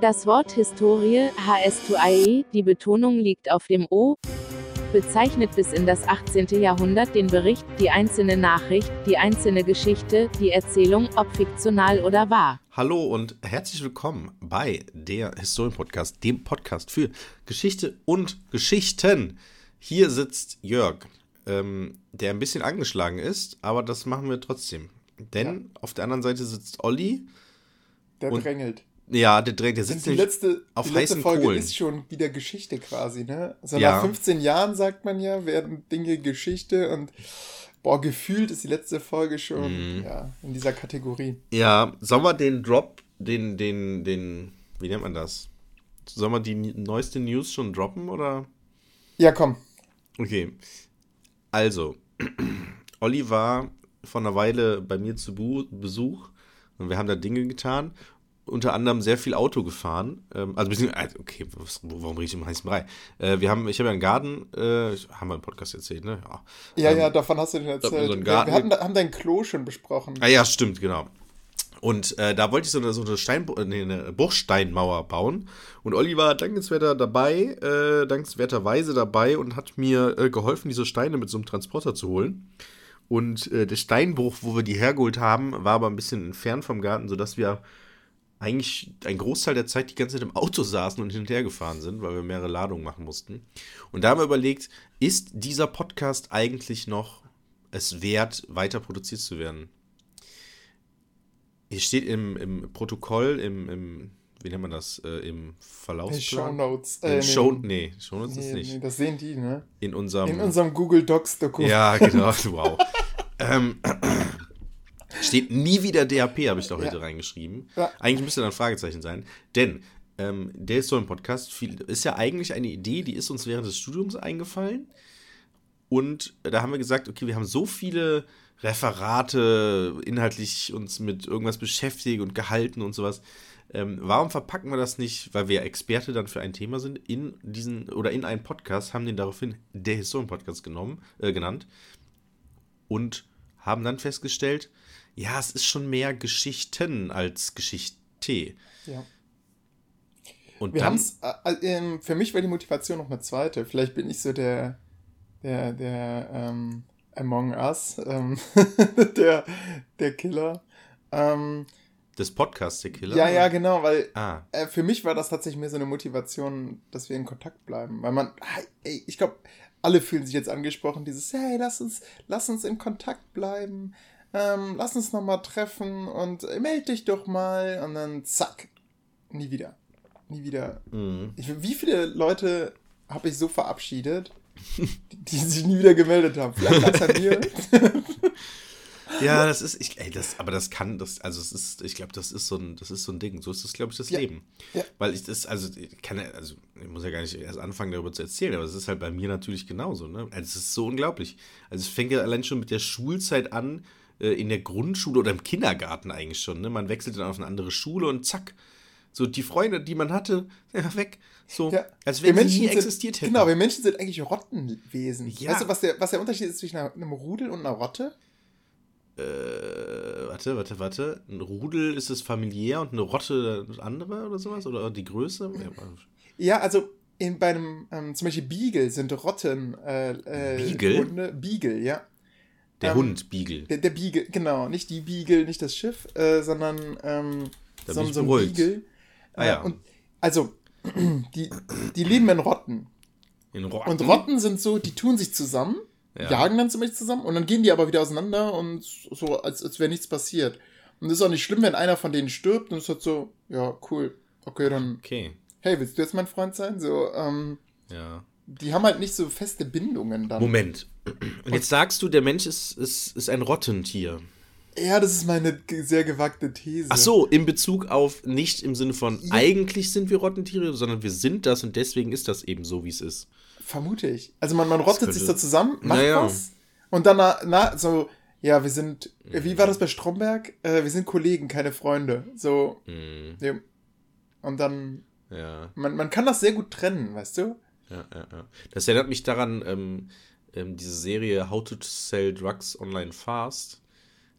Das Wort Historie, HS2IE, die Betonung liegt auf dem O, bezeichnet bis in das 18. Jahrhundert den Bericht, die einzelne Nachricht, die einzelne Geschichte, die Erzählung, ob fiktional oder wahr. Hallo und herzlich willkommen bei der Historien-Podcast, dem Podcast für Geschichte und Geschichten. Hier sitzt Jörg, ähm, der ein bisschen angeschlagen ist, aber das machen wir trotzdem. Denn ja. auf der anderen Seite sitzt Olli. Der drängelt. Ja, der der sitzt die letzte, auf die letzte Folge Kohlen. ist schon wieder Geschichte quasi, ne? Also ja. nach 15 Jahren, sagt man ja, werden Dinge Geschichte und boah, gefühlt ist die letzte Folge schon mhm. ja, in dieser Kategorie. Ja, sollen wir den Drop, den, den, den, wie nennt man das? Sollen wir die neueste News schon droppen, oder? Ja, komm. Okay. Also, Olli war vor einer Weile bei mir zu Besuch und wir haben da Dinge getan unter anderem sehr viel Auto gefahren. Ähm, also, beziehungsweise, okay, was, warum rede ich im heißen Brei? Äh, wir haben, ich habe ja einen Garten, äh, haben wir im Podcast erzählt, ne? Ja, ja, ähm, ja davon hast du den erzählt. So wir, hatten, haben dein Klo schon besprochen. Ah ja, stimmt, genau. Und äh, da wollte ich so eine, so eine, Stein, nee, eine Bruchsteinmauer bauen. Und Olli war dankenswerter dabei, äh, dankenswerterweise dabei und hat mir äh, geholfen, diese Steine mit so einem Transporter zu holen. Und äh, der Steinbruch, wo wir die hergeholt haben, war aber ein bisschen entfernt vom Garten, sodass wir eigentlich ein Großteil der Zeit die ganze Zeit im Auto saßen und hin und her gefahren sind, weil wir mehrere Ladungen machen mussten. Und da haben wir überlegt, ist dieser Podcast eigentlich noch es wert, weiter produziert zu werden? Hier steht im, im Protokoll, im, im, wie nennt man das, äh, im Verlaufsplan? Show Notes. Äh, Show, nee, Show Notes nee, ist nicht. Nee, das sehen die, ne? In unserem, in unserem Google Docs Dokument. Ja, genau, wow. ähm, Steht nie wieder DHP, habe ich da heute ja. reingeschrieben. Ja. Eigentlich müsste da ein Fragezeichen sein. Denn ähm, der ist so ein Podcast, viel, ist ja eigentlich eine Idee, die ist uns während des Studiums eingefallen. Und da haben wir gesagt, okay, wir haben so viele Referate, inhaltlich uns mit irgendwas beschäftigt und gehalten und sowas. Ähm, warum verpacken wir das nicht, weil wir Experte dann für ein Thema sind, in diesen oder in einen Podcast, haben den daraufhin der Historien-Podcast genommen, äh, genannt und haben dann festgestellt, ja, es ist schon mehr Geschichten als Geschichte. Ja. Und wir haben äh, äh, für mich war die Motivation noch eine zweite. Vielleicht bin ich so der, der, der ähm, Among Us, ähm, der, der Killer. Ähm, des Podcasts, der Killer? Ja, ja, genau, weil ah. äh, für mich war das tatsächlich mehr so eine Motivation, dass wir in Kontakt bleiben. Weil man, ey, ich glaube, alle fühlen sich jetzt angesprochen, dieses, hey, lass uns, lass uns in Kontakt bleiben ähm, lass uns nochmal treffen und äh, melde dich doch mal und dann zack, nie wieder. Nie wieder. Mhm. Ich, wie viele Leute habe ich so verabschiedet, die, die sich nie wieder gemeldet haben? Vielleicht lag an mir. Ja, das ist, ich, ey, das, aber das kann, das, also es ist, ich glaube, das ist so ein, das ist so ein Ding. So ist das, glaube ich, das ja. Leben. Ja. Weil ich das, also ich kann also ich muss ja gar nicht erst anfangen, darüber zu erzählen, aber es ist halt bei mir natürlich genauso, ne? Also es ist so unglaublich. Also es fängt ja allein schon mit der Schulzeit an, äh, in der Grundschule oder im Kindergarten eigentlich schon. Ne? Man wechselt dann auf eine andere Schule und zack. So die Freunde, die man hatte, ja, weg. So, ja. als wenn sie nie existiert hätten. Genau, wir Menschen sind eigentlich Rottenwesen. Ja. Weißt du, was der, was der Unterschied ist zwischen einem Rudel und einer Rotte? Äh, warte, warte, warte. Ein Rudel ist es familiär und eine Rotte das andere oder sowas? Oder die Größe? Ja, also in, bei einem, ähm, zum Beispiel Beagle sind Rotten. Äh, äh, Beagle? Hunde, Beagle, ja. Der ähm, Hund, Beagle. Der, der Beagle, genau. Nicht die Beagle, nicht das Schiff, äh, sondern ähm, so, so ein Beagle. Ah, ja. Äh, und, also, die, die leben in Rotten. In Rotten? Und Rotten sind so, die tun sich zusammen, ja. jagen dann zum Beispiel zusammen und dann gehen die aber wieder auseinander und so, als, als wäre nichts passiert. Und es ist auch nicht schlimm, wenn einer von denen stirbt und es wird so, ja, cool. Okay, dann. Okay. Hey, willst du jetzt mein Freund sein? So, ähm. Ja. Die haben halt nicht so feste Bindungen dann. Moment. Und jetzt sagst du, der Mensch ist, ist, ist ein Rottentier. Ja, das ist meine sehr gewagte These. Ach so, in Bezug auf nicht im Sinne von ja. eigentlich sind wir Rottentiere, sondern wir sind das und deswegen ist das eben so, wie es ist. Vermute ich. Also man, man rottet sich da zusammen, macht naja. was und dann na, na, so, ja, wir sind, wie war das bei Stromberg? Äh, wir sind Kollegen, keine Freunde. So, mhm. ja. und dann, ja. man, man kann das sehr gut trennen, weißt du? Ja, ja, ja. Das erinnert mich daran, ähm, ähm, diese Serie How to Sell Drugs Online Fast.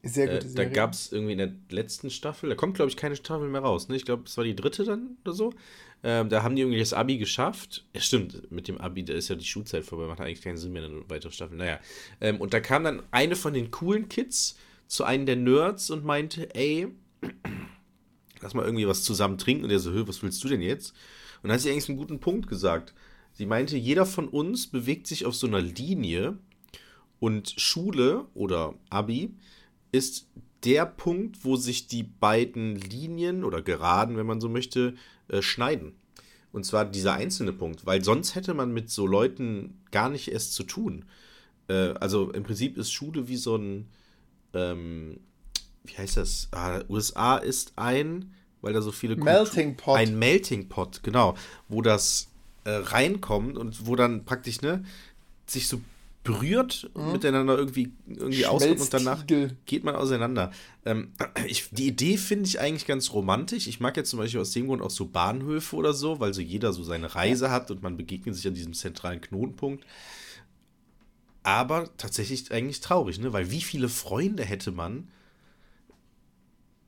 Sehr gute äh, Da gab es irgendwie in der letzten Staffel, da kommt, glaube ich, keine Staffel mehr raus. Ne? Ich glaube, es war die dritte dann oder so. Ähm, da haben die irgendwie das Abi geschafft. Ja, stimmt, mit dem Abi, da ist ja die Schulzeit vorbei, macht eigentlich keinen Sinn mehr, eine weitere Staffel. Naja. Ähm, und da kam dann eine von den coolen Kids zu einem der Nerds und meinte, ey, lass mal irgendwie was zusammen trinken. Und der so, was willst du denn jetzt? Und dann hat sie eigentlich einen guten Punkt gesagt. Sie meinte, jeder von uns bewegt sich auf so einer Linie und Schule oder Abi ist der Punkt, wo sich die beiden Linien oder Geraden, wenn man so möchte, äh, schneiden. Und zwar dieser einzelne Punkt, weil sonst hätte man mit so Leuten gar nicht erst zu tun. Äh, also im Prinzip ist Schule wie so ein, ähm, wie heißt das? Ah, USA ist ein, weil da so viele Melting Pot. Ein Melting Pot, genau, wo das äh, reinkommt und wo dann praktisch ne sich so berührt mhm. miteinander irgendwie, irgendwie auskommt und danach geht man auseinander. Ähm, ich, die Idee finde ich eigentlich ganz romantisch. Ich mag jetzt zum Beispiel aus dem Grund auch so Bahnhöfe oder so, weil so jeder so seine Reise hat und man begegnet sich an diesem zentralen Knotenpunkt. Aber tatsächlich eigentlich traurig, ne? Weil wie viele Freunde hätte man,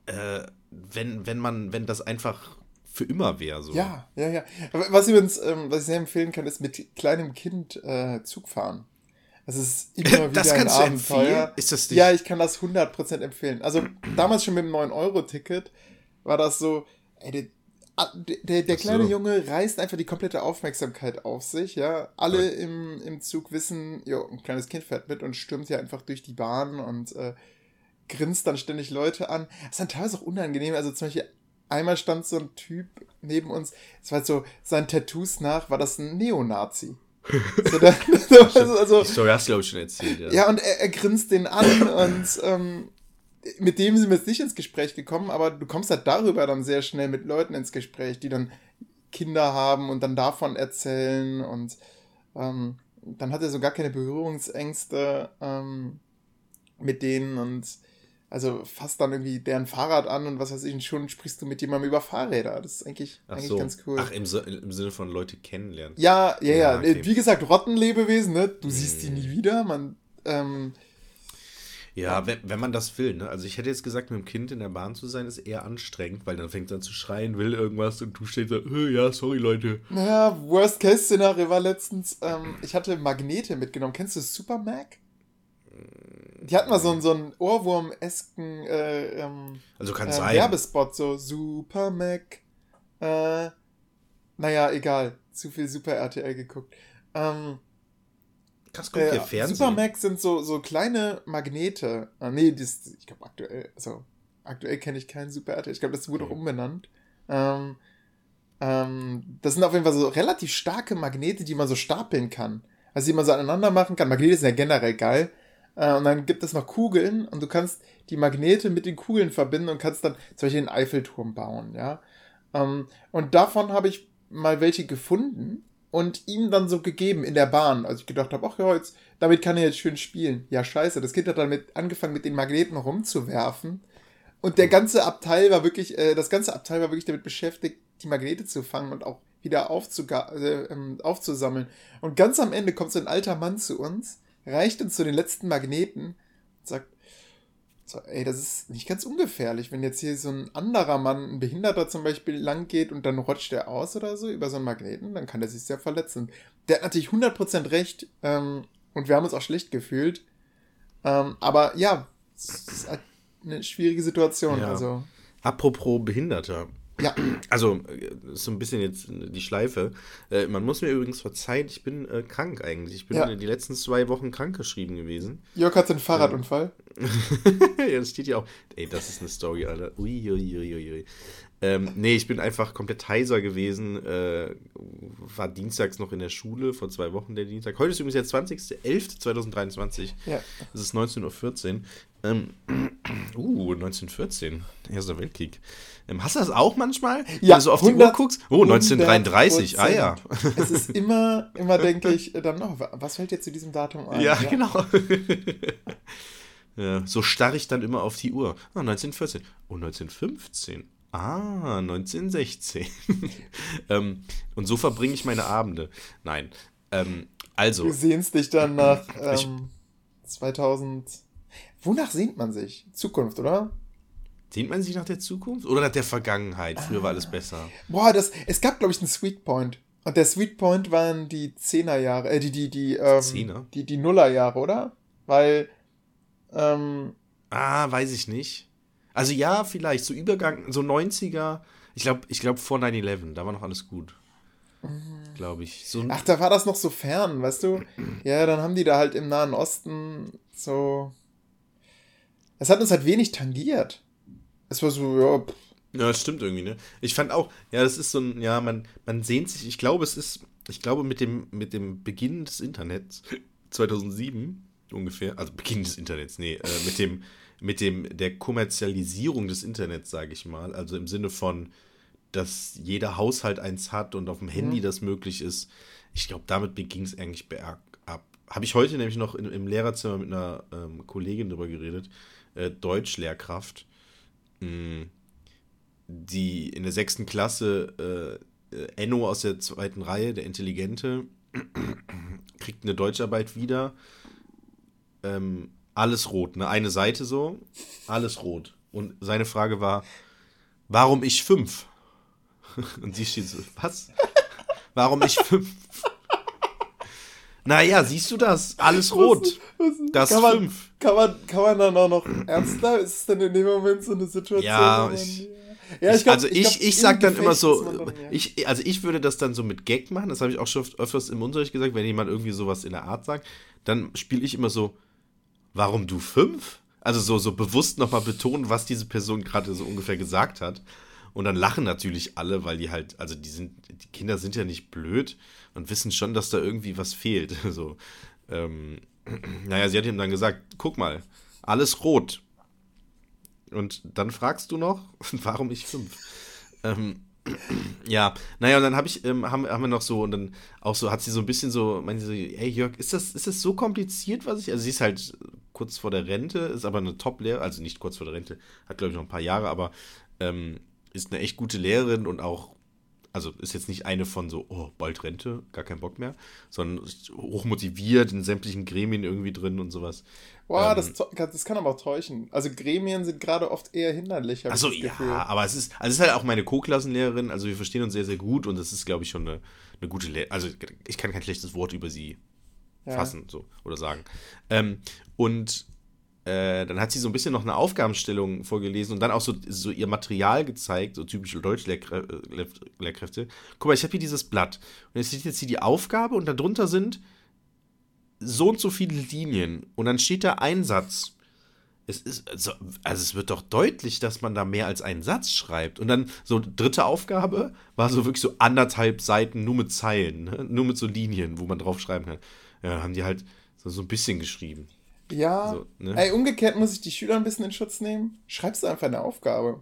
äh, wenn, wenn man, wenn das einfach für immer wäre. So. Ja, ja, ja. Was übrigens, ähm, was ich sehr empfehlen kann, ist mit kleinem Kind äh, Zug fahren. Es ist immer wieder das ein Abenteuer. Ist das nicht? Ja, ich kann das 100% empfehlen. Also damals schon mit dem 9-Euro-Ticket war das so, ey, der, ah, der, der kleine so. Junge reißt einfach die komplette Aufmerksamkeit auf sich, ja. Alle ja. im, im Zug wissen, jo, ein kleines Kind fährt mit und stürmt ja einfach durch die Bahn und äh, grinst dann ständig Leute an. Das ist dann teilweise auch unangenehm. Also zum Beispiel einmal stand so ein Typ neben uns, es war halt so, seinen Tattoos nach war das ein Neonazi. So, da, also, die Story hast du, glaube ich, schon erzählt, ja. Ja, und er, er grinst den an und ähm, mit dem sind wir jetzt nicht ins Gespräch gekommen, aber du kommst halt darüber dann sehr schnell mit Leuten ins Gespräch, die dann Kinder haben und dann davon erzählen und ähm, dann hat er so gar keine Berührungsängste ähm, mit denen und also fasst dann irgendwie deren Fahrrad an und was weiß ich, und schon sprichst du mit jemandem über Fahrräder. Das ist eigentlich, Ach eigentlich so. ganz cool. Ach, im, im, Sinne von Leute kennenlernen. Ja, ja, ja. ja. Okay. Wie gesagt, Rottenlebewesen, ne? Du hm. siehst die nie wieder. Man, ähm, ja, wenn, wenn man das will, ne? Also ich hätte jetzt gesagt, mit dem Kind in der Bahn zu sein, ist eher anstrengend, weil dann fängt es an zu schreien, will irgendwas und du stehst da, ja, sorry, Leute. Naja, Worst-Case-Szenario war letztens, ähm, ich hatte Magnete mitgenommen. Kennst du Super Mac? Die hatten mal so einen, so einen Ohrwurm-esken äh, ähm, also kann äh, sein. Werbespot, so Super Mac. Äh, naja, egal. Zu viel Super RTL geguckt. Ähm, Krass, guck äh, dir Fernsehen. Super Mac sind so, so kleine Magnete. Ah, nee, das, ich glaube aktuell, also aktuell kenne ich keinen Super RTL. Ich glaube, das wurde okay. auch umbenannt. Ähm, ähm, das sind auf jeden Fall so relativ starke Magnete, die man so stapeln kann. Also die man so aneinander machen kann. Magnete sind ja generell geil. Äh, und dann gibt es noch Kugeln und du kannst die Magnete mit den Kugeln verbinden und kannst dann zum Beispiel den Eiffelturm bauen, ja. Ähm, und davon habe ich mal welche gefunden und ihm dann so gegeben in der Bahn. Also ich gedacht habe, ach ja, jetzt, damit kann er jetzt schön spielen. Ja, scheiße. Das Kind hat dann mit angefangen, mit den Magneten rumzuwerfen. Und der ganze Abteil war wirklich, äh, das ganze Abteil war wirklich damit beschäftigt, die Magnete zu fangen und auch wieder äh, ähm, aufzusammeln. Und ganz am Ende kommt so ein alter Mann zu uns reicht uns zu den letzten Magneten und sagt, so, ey, das ist nicht ganz ungefährlich, wenn jetzt hier so ein anderer Mann, ein Behinderter zum Beispiel, lang geht und dann rutscht der aus oder so über so einen Magneten, dann kann der sich sehr verletzen. Der hat natürlich 100% recht ähm, und wir haben uns auch schlecht gefühlt. Ähm, aber ja, es ist halt eine schwierige Situation. Ja. Also. Apropos Behinderter, ja. Also, äh, so ein bisschen jetzt die Schleife. Äh, man muss mir übrigens verzeihen, ich bin äh, krank eigentlich. Ich bin ja. die letzten zwei Wochen krankgeschrieben gewesen. Jörg hat einen Fahrradunfall. ja, das steht ja auch. Ey, das ist eine Story, Alter. Uiuiuiui. Ähm, nee, ich bin einfach komplett heiser gewesen. Äh, war dienstags noch in der Schule, vor zwei Wochen der Dienstag. Heute ist übrigens der 20.11.2023. Ja. Es ist 19.14 Uhr. Ähm, uh, 1914. Erster Weltkrieg. Ähm, hast du das auch manchmal? Ja. Wenn du so auf 100, die Uhr guckst? Oh, 1933. Ah ja. Es ist immer, immer denke ich, dann noch, was fällt jetzt zu diesem Datum ein? Ja, ja. genau. ja, so starre ich dann immer auf die Uhr. Ah, 1914. Oh, 1915. Ah, 1916. ähm, und so verbringe ich meine Abende. Nein. Ähm, also. Du sehnst dich dann nach ähm, 2000. Wonach sehnt man sich? Zukunft, oder? Sehnt man sich nach der Zukunft oder nach der Vergangenheit? Früher ah. war alles besser. Boah, das, es gab, glaube ich, einen Sweet Point. Und der Sweet Point waren die Zehnerjahre, äh, die, die, die, ähm, Zehner? die, die Nullerjahre, oder? Weil, ähm, Ah, weiß ich nicht. Also ja, vielleicht, so Übergang, so 90er, ich glaube, ich glaube vor 9-11, da war noch alles gut. Mhm. Glaube ich. So Ach, da war das noch so fern, weißt du? ja, dann haben die da halt im Nahen Osten so. Es hat uns halt wenig tangiert. Es war so, ja. Pff. Ja, das stimmt irgendwie, ne? Ich fand auch, ja, das ist so ein, ja, man, man sehnt sich, ich glaube, es ist, ich glaube, mit dem, mit dem Beginn des Internets, 2007 ungefähr, also Beginn des Internets, nee, äh, mit dem, mit dem, der Kommerzialisierung des Internets, sage ich mal, also im Sinne von, dass jeder Haushalt eins hat und auf dem Handy mhm. das möglich ist. Ich glaube, damit beging es eigentlich bergab. Habe ich heute nämlich noch in, im Lehrerzimmer mit einer ähm, Kollegin drüber geredet, äh, Deutschlehrkraft, mh, mm, die in der sechsten Klasse äh, äh, Enno aus der zweiten Reihe, der Intelligente, kriegt eine Deutscharbeit wieder. Ähm, alles rot, ne? Eine Seite so, alles rot. Und seine Frage war, warum ich fünf? Und sie steht so, was? Warum ich fünf? Naja, siehst du das? Alles rot. Das kann man, fünf. Kann man, kann man dann auch noch ernster? Ist es denn in dem Moment so eine Situation? Ja, ich, ja, ich glaub, also ich, ich, glaub, ich sag dann immer so, dann, ja. ich, also ich würde das dann so mit Gag machen, das habe ich auch schon öfters im Unterricht gesagt, wenn jemand irgendwie sowas in der Art sagt, dann spiele ich immer so, warum du fünf? Also so, so bewusst nochmal betonen, was diese Person gerade so ungefähr gesagt hat. Und dann lachen natürlich alle, weil die halt, also die sind, die Kinder sind ja nicht blöd und wissen schon, dass da irgendwie was fehlt. So, ähm, naja, sie hat ihm dann gesagt, guck mal, alles rot. Und dann fragst du noch, warum ich fünf? Ähm, ja, naja, und dann habe ich, ähm, haben, haben wir noch so, und dann auch so, hat sie so ein bisschen so, meinte so, ey Jörg, ist das, ist das so kompliziert, was ich, also sie ist halt kurz vor der Rente, ist aber eine Top-Lehrerin, also nicht kurz vor der Rente, hat glaube ich noch ein paar Jahre, aber ähm, ist eine echt gute Lehrerin und auch, also ist jetzt nicht eine von so, oh, bald Rente, gar kein Bock mehr, sondern hochmotiviert, in sämtlichen Gremien irgendwie drin und sowas. Wow, ähm, das, das kann aber auch täuschen. Also Gremien sind gerade oft eher hinderlich. Also ja, aber es ist, also es ist halt auch meine Co-Klassenlehrerin, also wir verstehen uns sehr, sehr gut und das ist, glaube ich, schon eine, eine gute Lehrerin. Also ich kann kein schlechtes Wort über sie ja. fassen so oder sagen. Ähm, und äh, dann hat sie so ein bisschen noch eine Aufgabenstellung vorgelesen und dann auch so, so ihr Material gezeigt, so typische Deutschlehrkräfte. Guck mal, ich habe hier dieses Blatt. Und jetzt steht jetzt hier die Aufgabe und darunter sind so und so viele Linien. Und dann steht da ein Satz. Es ist, also, also es wird doch deutlich, dass man da mehr als einen Satz schreibt. Und dann so dritte Aufgabe war so wirklich so anderthalb Seiten nur mit Zeilen, ne? nur mit so Linien, wo man drauf schreiben kann. Ja, haben die halt so, so ein bisschen geschrieben. Ja. So, ne? Ey, umgekehrt muss ich die Schüler ein bisschen in Schutz nehmen. Schreibst du einfach eine Aufgabe.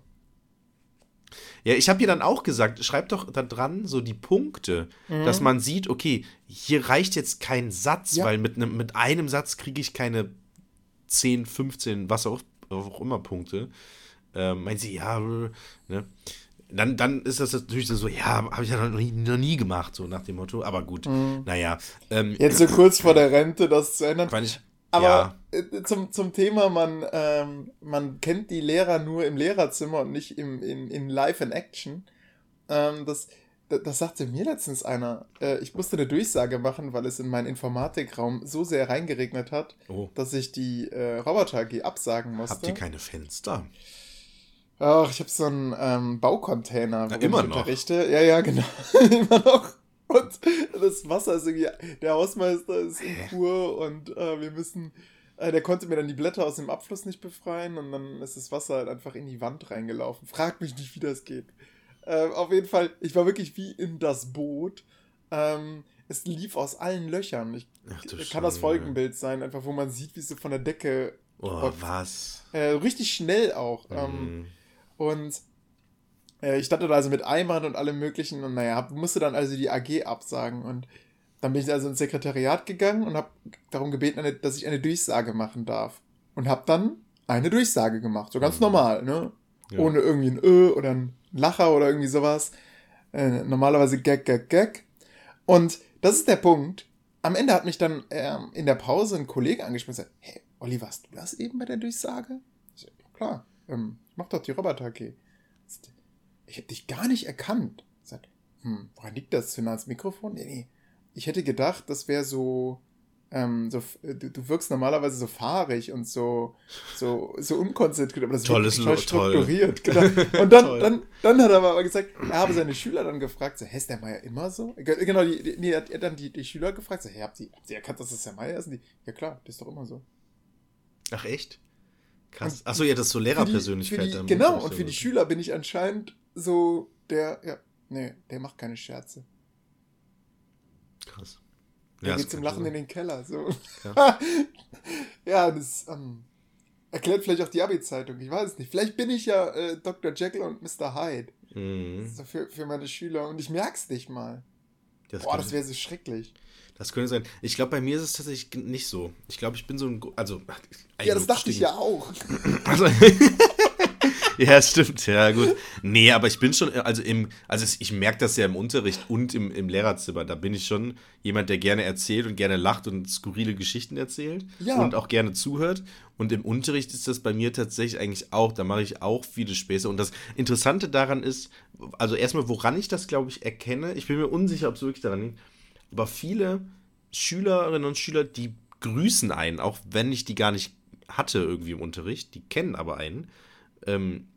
Ja, ich habe ihr dann auch gesagt, schreib doch da dran so die Punkte, mhm. dass man sieht, okay, hier reicht jetzt kein Satz, ja. weil mit, ne, mit einem Satz kriege ich keine 10, 15, was auch, auch immer Punkte. Ähm, meint sie, ja, ne? Dann, dann ist das natürlich so, ja, habe ich ja noch nie, noch nie, gemacht, so nach dem Motto. Aber gut, mhm. naja. Ähm, Jetzt so kurz vor der Rente das zu ändern. Fand ich, aber ja. Äh, zum, zum Thema, man, ähm, man kennt die Lehrer nur im Lehrerzimmer und nicht im, in, in Live in Action. Ähm, das, das, das sagte mir letztens einer. Äh, ich musste eine Durchsage machen, weil es in meinen Informatikraum so sehr reingeregnet hat, oh. dass ich die äh, Roboter AG absagen musste. Habt ihr keine Fenster? Ach, ich habe so einen ähm, Baucontainer, wo Na, immer ich unterrichte. Ja, ja, genau. immer noch. Und das Wasser ist irgendwie, der Hausmeister ist in Kur und äh, wir müssen, der konnte mir dann die Blätter aus dem Abfluss nicht befreien und dann ist das Wasser halt einfach in die Wand reingelaufen. Frag mich nicht, wie das geht. Äh, auf jeden Fall, ich war wirklich wie in das Boot. Ähm, es lief aus allen Löchern. Ich, Ach, kann Scheiße. das Folgenbild sein, einfach wo man sieht, wie es so von der Decke. Oh, was? Äh, richtig schnell auch. Mhm. Ähm, und äh, ich stand da also mit Eimern und allem möglichen und naja, musste dann also die AG absagen und dann bin ich also ins Sekretariat gegangen und habe darum gebeten, dass ich eine Durchsage machen darf. Und habe dann eine Durchsage gemacht, so ganz mhm. normal, ne? Ja. Ohne irgendwie ein Ö oder ein Lacher oder irgendwie sowas. Äh, normalerweise Gag, Gag, Gag. Und das ist der Punkt. Am Ende hat mich dann äh, in der Pause ein Kollege angesprochen und gesagt, hey, Olli, warst du das eben bei der Durchsage? So, klar, ähm, ich mach doch die Roboter-AG. Ich habe dich gar nicht erkannt. Sagt, hm, woran liegt das? Zu nah ans Mikrofon? Nee, nee. Ich hätte gedacht, das wäre so, ähm, so du, du, wirkst normalerweise so fahrig und so, so, so unkonzentriert, aber das Tolles strukturiert. Toll. Genau. Und dann, dann, dann hat er aber gesagt, er habe seine Schüler dann gefragt, so, hä, ist der Meier immer so? Genau, die, die, nee, hat er dann die, die Schüler gefragt, so, hä, habt ihr, habt ihr erkannt, dass das der Meier ist? Und die, ja klar, der ist doch immer so. Ach echt? Krass. Achso, ja, das ist so Lehrerpersönlichkeit. Die, genau, und für die Schüler bin ich anscheinend so der, ja, nee, der macht keine Scherze. Krass. Ja, geht zum Lachen sein. in den Keller. So. Ja, ja das ähm, erklärt vielleicht auch die Abi-Zeitung. Ich weiß es nicht. Vielleicht bin ich ja äh, Dr. Jekyll und Mr. Hyde. Mhm. So für, für meine Schüler. Und ich merk's nicht mal. Das Boah, das wäre so schrecklich. Das könnte sein. Ich glaube, bei mir ist es tatsächlich nicht so. Ich glaube, ich bin so ein. Also. Ja, das dachte ich ja auch. Also, ja, stimmt. Ja, gut. Nee, aber ich bin schon. Also, im, also ich merke das ja im Unterricht und im, im Lehrerzimmer. Da bin ich schon jemand, der gerne erzählt und gerne lacht und skurrile Geschichten erzählt. Ja. Und auch gerne zuhört. Und im Unterricht ist das bei mir tatsächlich eigentlich auch. Da mache ich auch viele Späße. Und das Interessante daran ist, also erstmal, woran ich das, glaube ich, erkenne. Ich bin mir unsicher, ob es wirklich daran liegt aber viele Schülerinnen und Schüler, die grüßen einen, auch wenn ich die gar nicht hatte irgendwie im Unterricht, die kennen aber einen. Ähm,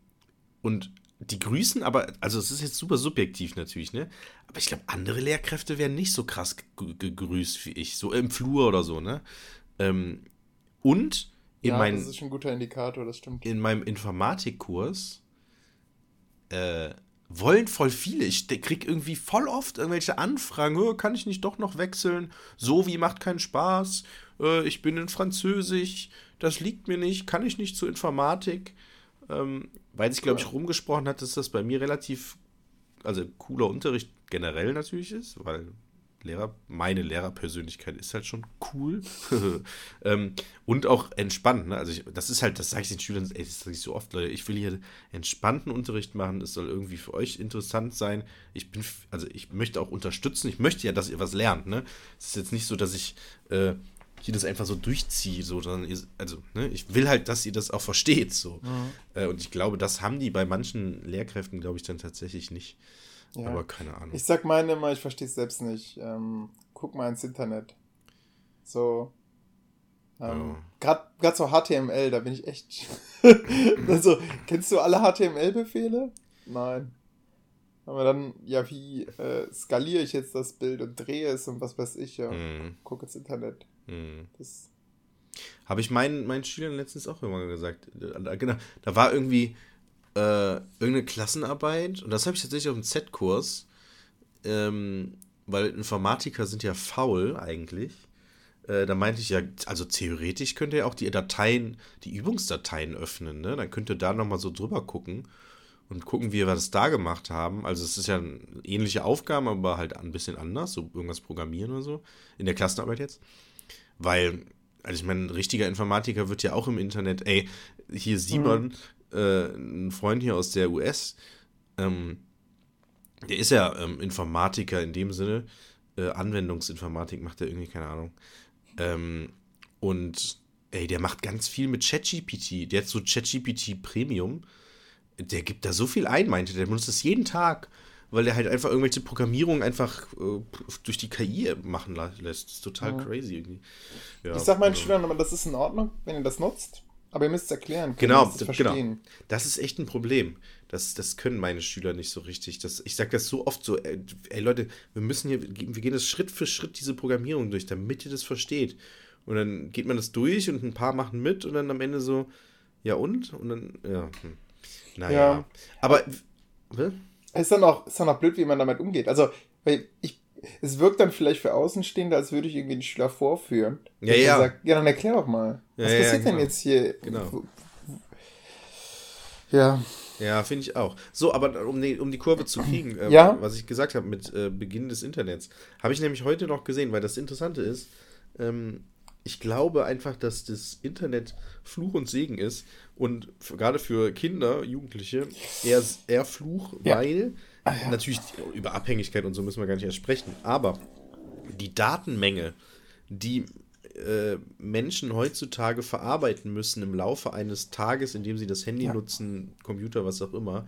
und die grüßen aber, also es ist jetzt super subjektiv natürlich, ne? Aber ich glaube, andere Lehrkräfte werden nicht so krass gegrüßt wie ich, so im Flur oder so, ne? Ähm, und in ja, mein, das ist ein guter Indikator, das stimmt. In meinem Informatikkurs äh, wollen voll viele. Ich krieg irgendwie voll oft irgendwelche Anfragen. Oh, kann ich nicht doch noch wechseln? So wie macht keinen Spaß. Äh, ich bin in Französisch. Das liegt mir nicht. Kann ich nicht zur Informatik? Ähm, weil sich, glaube ich, rumgesprochen hat, dass das bei mir relativ, also cooler Unterricht generell natürlich ist, weil Lehrer, meine Lehrerpersönlichkeit ist halt schon cool ähm, und auch entspannt. Ne? Also ich, das ist halt, das sage ich den Schülern, ey, das sage ich so oft, Leute, ich will hier entspannten Unterricht machen, es soll irgendwie für euch interessant sein. Ich bin, also ich möchte auch unterstützen, ich möchte ja, dass ihr was lernt. Ne? Es ist jetzt nicht so, dass ich äh, hier das einfach so durchziehe, so, sondern ihr, also, ne, ich will halt, dass ihr das auch versteht, so. Mhm. Äh, und ich glaube, das haben die bei manchen Lehrkräften, glaube ich, dann tatsächlich nicht. Ja. Aber keine Ahnung. Ich sag meine immer, ich verstehe es selbst nicht. Ähm, guck mal ins Internet. So. Ähm, oh. Gerade so HTML, da bin ich echt. also, kennst du alle HTML-Befehle? Nein. Aber dann, ja, wie äh, skaliere ich jetzt das Bild und drehe es und was weiß ich, ja. Mm. Guck ins Internet. Das. Habe ich meinen, meinen Schülern letztens auch immer gesagt. Genau, da war irgendwie, äh, irgendeine Klassenarbeit, und das habe ich tatsächlich auf dem Z-Kurs, ähm, weil Informatiker sind ja faul eigentlich. Äh, da meinte ich ja, also theoretisch könnt ihr auch die Dateien, die Übungsdateien öffnen, ne? Dann könnt ihr da nochmal so drüber gucken und gucken, wie wir das da gemacht haben. Also es ist ja eine ähnliche Aufgabe, aber halt ein bisschen anders, so irgendwas programmieren oder so, in der Klassenarbeit jetzt. Weil, also ich meine, ein richtiger Informatiker wird ja auch im Internet, ey, hier Simon, mhm äh, ein Freund hier aus der US, ähm, der ist ja ähm, Informatiker in dem Sinne, äh, Anwendungsinformatik macht er irgendwie, keine Ahnung. Ähm, und ey, der macht ganz viel mit ChatGPT. Der hat so ChatGPT Premium. Der gibt da so viel ein, meinte der. benutzt es jeden Tag, weil der halt einfach irgendwelche Programmierungen einfach äh, durch die KI machen lässt. Das ist total ja. crazy irgendwie. Ja, ich sag meinen also. Schülern aber, das ist in Ordnung, wenn ihr das nutzt. Aber ihr müsst es erklären. Genau, das genau. Das ist echt ein Problem. Das, das können meine Schüler nicht so richtig. Das, ich sage das so oft so, ey, ey, Leute, wir müssen hier, wir gehen das Schritt für Schritt diese Programmierung durch, damit ihr das versteht. Und dann geht man das durch und ein paar machen mit und dann am Ende so, ja und? Und dann, ja. Hm. Naja. Ja. Aber. Es ist dann, auch, ist dann auch blöd, wie man damit umgeht. Also, ich es wirkt dann vielleicht für Außenstehende, als würde ich irgendwie den Schüler vorführen. Ja, ja. Sagt, ja, dann erklär doch mal. Ja, was ja, passiert genau. denn jetzt hier? Genau. Ja. Ja, finde ich auch. So, aber um die, um die Kurve zu kriegen, äh, ja? was ich gesagt habe mit äh, Beginn des Internets, habe ich nämlich heute noch gesehen, weil das Interessante ist, ähm, ich glaube einfach, dass das Internet Fluch und Segen ist und gerade für Kinder, Jugendliche eher, eher Fluch, ja. weil Ah, ja. Natürlich über Abhängigkeit und so müssen wir gar nicht erst sprechen. Aber die Datenmenge, die äh, Menschen heutzutage verarbeiten müssen im Laufe eines Tages, indem sie das Handy ja. nutzen, Computer, was auch immer,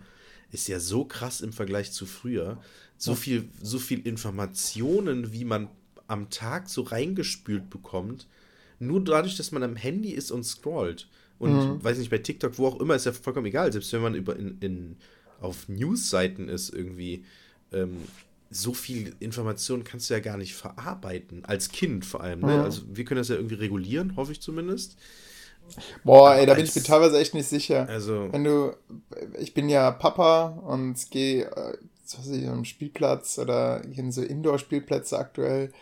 ist ja so krass im Vergleich zu früher. So viel, so viel Informationen, wie man am Tag so reingespült bekommt, nur dadurch, dass man am Handy ist und scrollt. Und mhm. weiß nicht, bei TikTok, wo auch immer, ist ja vollkommen egal. Selbst wenn man über in, in auf News-Seiten ist, irgendwie, ähm, so viel Information kannst du ja gar nicht verarbeiten. Als Kind vor allem. Ne? Mhm. Also wir können das ja irgendwie regulieren, hoffe ich zumindest. Boah, ey, da bin ich mir teilweise echt nicht sicher. Also. Wenn du, ich bin ja Papa und gehe, äh, was weiß ich, am Spielplatz oder hier in so Indoor-Spielplätze aktuell,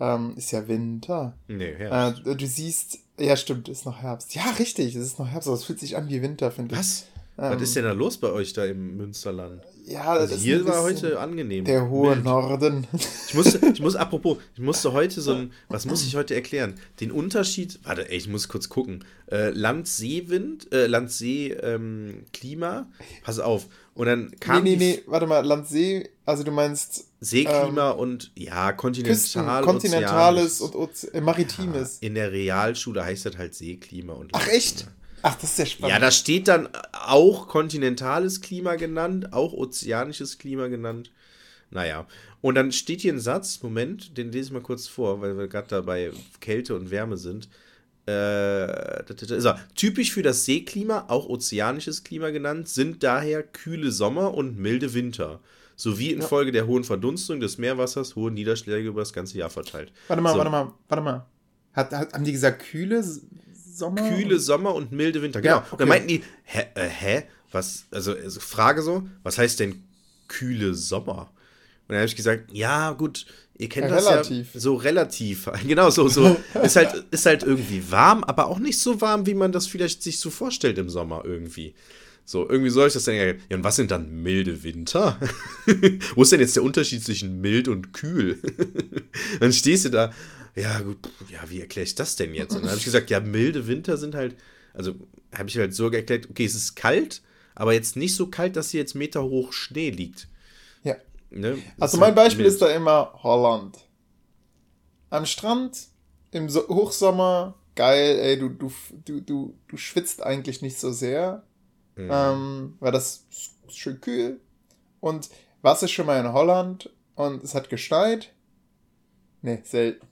ähm, ist ja Winter. Nee, Herbst. Äh, du siehst, ja stimmt, ist noch Herbst. Ja, richtig, es ist noch Herbst, aber es fühlt sich an wie Winter, finde ich. Was? Ähm, Was ist denn da los bei euch da im Münsterland? Ja, also das hier war heute angenehm. Der hohe Wild. Norden. Ich musste, ich muss, apropos, ich musste heute so ein, was muss ich heute erklären? Den Unterschied, warte, ey, ich muss kurz gucken. Äh, Land-See-Wind, äh, Land-See-Klima, ähm, pass auf. Und dann kam. Nee, nee, nee, warte mal, Land-See, also du meinst. Seeklima ähm, und, ja, kontinental, Küsten, kontinentales und Oze äh, maritimes. Ja, in der Realschule heißt das halt Seeklima und. Ach, echt? Ach, das ist ja spannend. Ja, da steht dann auch kontinentales Klima genannt, auch ozeanisches Klima genannt. Naja, und dann steht hier ein Satz, Moment, den lese ich mal kurz vor, weil wir gerade da bei Kälte und Wärme sind. Äh, so, typisch für das Seeklima, auch ozeanisches Klima genannt, sind daher kühle Sommer und milde Winter. Sowie infolge ja. der hohen Verdunstung des Meerwassers hohe Niederschläge über das ganze Jahr verteilt. Warte mal, so. warte mal, warte mal. Hat, hat, haben die gesagt kühle Sommer? Kühle Sommer und milde Winter. Genau. Ja, okay. Da meinten die, hä, äh, hä? Was, also, also Frage so, was heißt denn kühle Sommer? Und dann habe ich gesagt, ja, gut, ihr kennt ja, das relativ. ja so relativ. Genau, so, so. ist, halt, ist halt irgendwie warm, aber auch nicht so warm, wie man das vielleicht sich so vorstellt im Sommer irgendwie. So, irgendwie soll ich das dann ja. Ja, und was sind dann milde Winter? Wo ist denn jetzt der Unterschied zwischen mild und kühl? dann stehst du da, ja, gut, ja, wie erkläre ich das denn jetzt? Und dann habe ich gesagt, ja, milde Winter sind halt, also habe ich halt so erklärt, okay, es ist kalt, aber jetzt nicht so kalt, dass hier jetzt Meter hoch Schnee liegt. Ja. Ne? Also mein Beispiel mild. ist da immer Holland. Am Strand, im so Hochsommer, geil, ey, du, du, du, du, du schwitzt eigentlich nicht so sehr, mhm. ähm, weil das ist schön kühl. Und was ist schon mal in Holland und es hat geschneit? Nee, selten.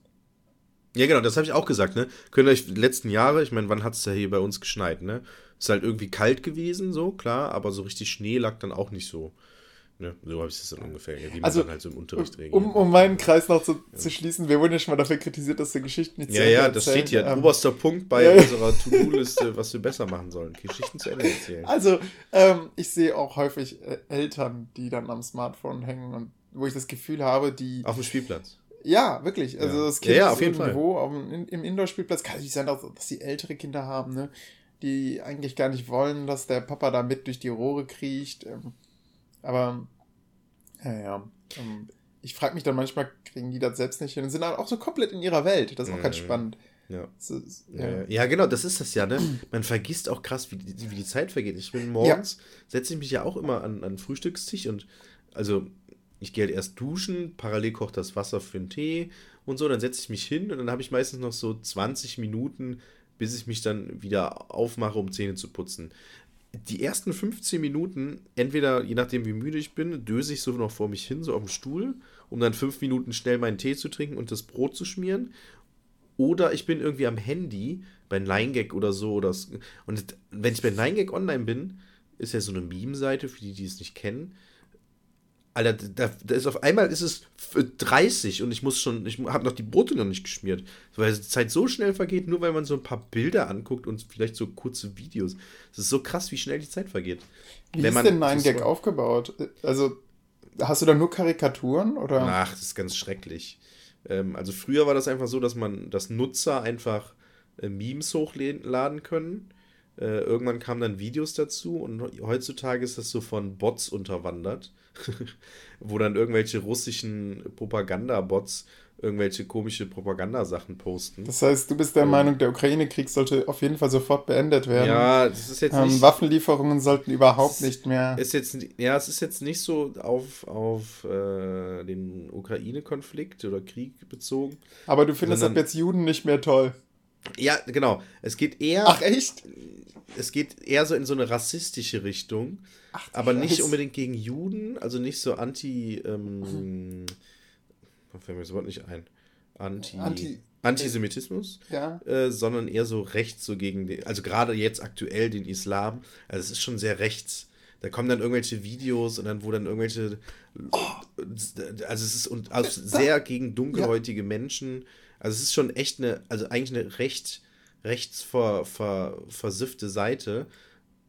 Ja, genau, das habe ich auch gesagt, ne? Könnt ihr euch die letzten Jahre, ich meine, wann hat es ja hier bei uns geschneit, ne? Ist halt irgendwie kalt gewesen, so, klar, aber so richtig Schnee lag dann auch nicht so. Ne? So habe ich es dann ungefähr, wie man also, dann halt so im Unterricht regelt. Um, um meinen Kreis noch zu, ja. zu, schließen, wir wurden ja schon mal dafür kritisiert, dass wir Geschichten nicht zu ja, Ende Ja, ja, das steht hier. Ähm, oberster Punkt bei ja, unserer To-Do-Liste, was wir besser machen sollen. Geschichten zu Ende erzählen. Also, ähm, ich sehe auch häufig äh, Eltern, die dann am Smartphone hängen und wo ich das Gefühl habe, die. Auf dem Spielplatz. Ja, wirklich. Also das Kind ja, ja, auf jeden irgendwo Fall. Auf, in, im Indoor-Spielplatz kann nicht sein, dass, dass die ältere Kinder haben, ne? die eigentlich gar nicht wollen, dass der Papa da mit durch die Rohre kriecht. Ähm, aber, ja, ja. Ähm, ich frage mich dann manchmal, kriegen die das selbst nicht hin und sind dann auch so komplett in ihrer Welt. Das ist auch ganz spannend. Ja. Ist, ja. ja. genau, das ist das ja, ne? Man vergisst auch krass, wie die, wie die Zeit vergeht. Ich bin morgens, ja. setze ich mich ja auch immer an, an den Frühstückstisch und also ich gehe halt erst duschen, parallel kocht das Wasser für den Tee und so, dann setze ich mich hin und dann habe ich meistens noch so 20 Minuten, bis ich mich dann wieder aufmache, um Zähne zu putzen. Die ersten 15 Minuten, entweder je nachdem wie müde ich bin, döse ich so noch vor mich hin, so auf dem Stuhl, um dann fünf Minuten schnell meinen Tee zu trinken und das Brot zu schmieren. Oder ich bin irgendwie am Handy bei 9gag oder so. Oder, und wenn ich bei 9gag online bin, ist ja so eine Meme-Seite, für die, die es nicht kennen, Alter, da, da, ist auf einmal ist es 30 und ich muss schon, ich habe noch die Brote noch nicht geschmiert, weil die Zeit so schnell vergeht, nur weil man so ein paar Bilder anguckt und vielleicht so kurze Videos. Es ist so krass, wie schnell die Zeit vergeht. Wie Wenn ist denn Nine Gag aufgebaut? Also hast du da nur Karikaturen oder? Ach, das ist ganz schrecklich. Ähm, also früher war das einfach so, dass man, dass Nutzer einfach äh, Memes hochladen können. Äh, irgendwann kamen dann Videos dazu und heutzutage ist das so von Bots unterwandert wo dann irgendwelche russischen Propagandabots irgendwelche komische Propagandasachen posten. Das heißt, du bist der ähm, Meinung, der Ukraine-Krieg sollte auf jeden Fall sofort beendet werden. Ja, das ist jetzt ähm, nicht, Waffenlieferungen sollten überhaupt nicht mehr. Ist jetzt, ja, es ist jetzt nicht so auf, auf äh, den Ukraine-Konflikt oder Krieg bezogen. Aber du findest ab jetzt Juden nicht mehr toll. Ja, genau. Es geht eher. Ach, echt? Es geht eher so in so eine rassistische Richtung. Ach, aber Scheiß. nicht unbedingt gegen Juden, also nicht so anti. Ähm, mhm fällt mir das Wort nicht ein. Anti, Anti Antisemitismus, ja. äh, sondern eher so rechts, so gegen den, also gerade jetzt aktuell den Islam. Also es ist schon sehr rechts. Da kommen dann irgendwelche Videos und dann, wo dann irgendwelche, oh. also es ist und also sehr gegen dunkelhäutige ja. Menschen. Also es ist schon echt eine, also eigentlich eine recht, rechts ver, Seite.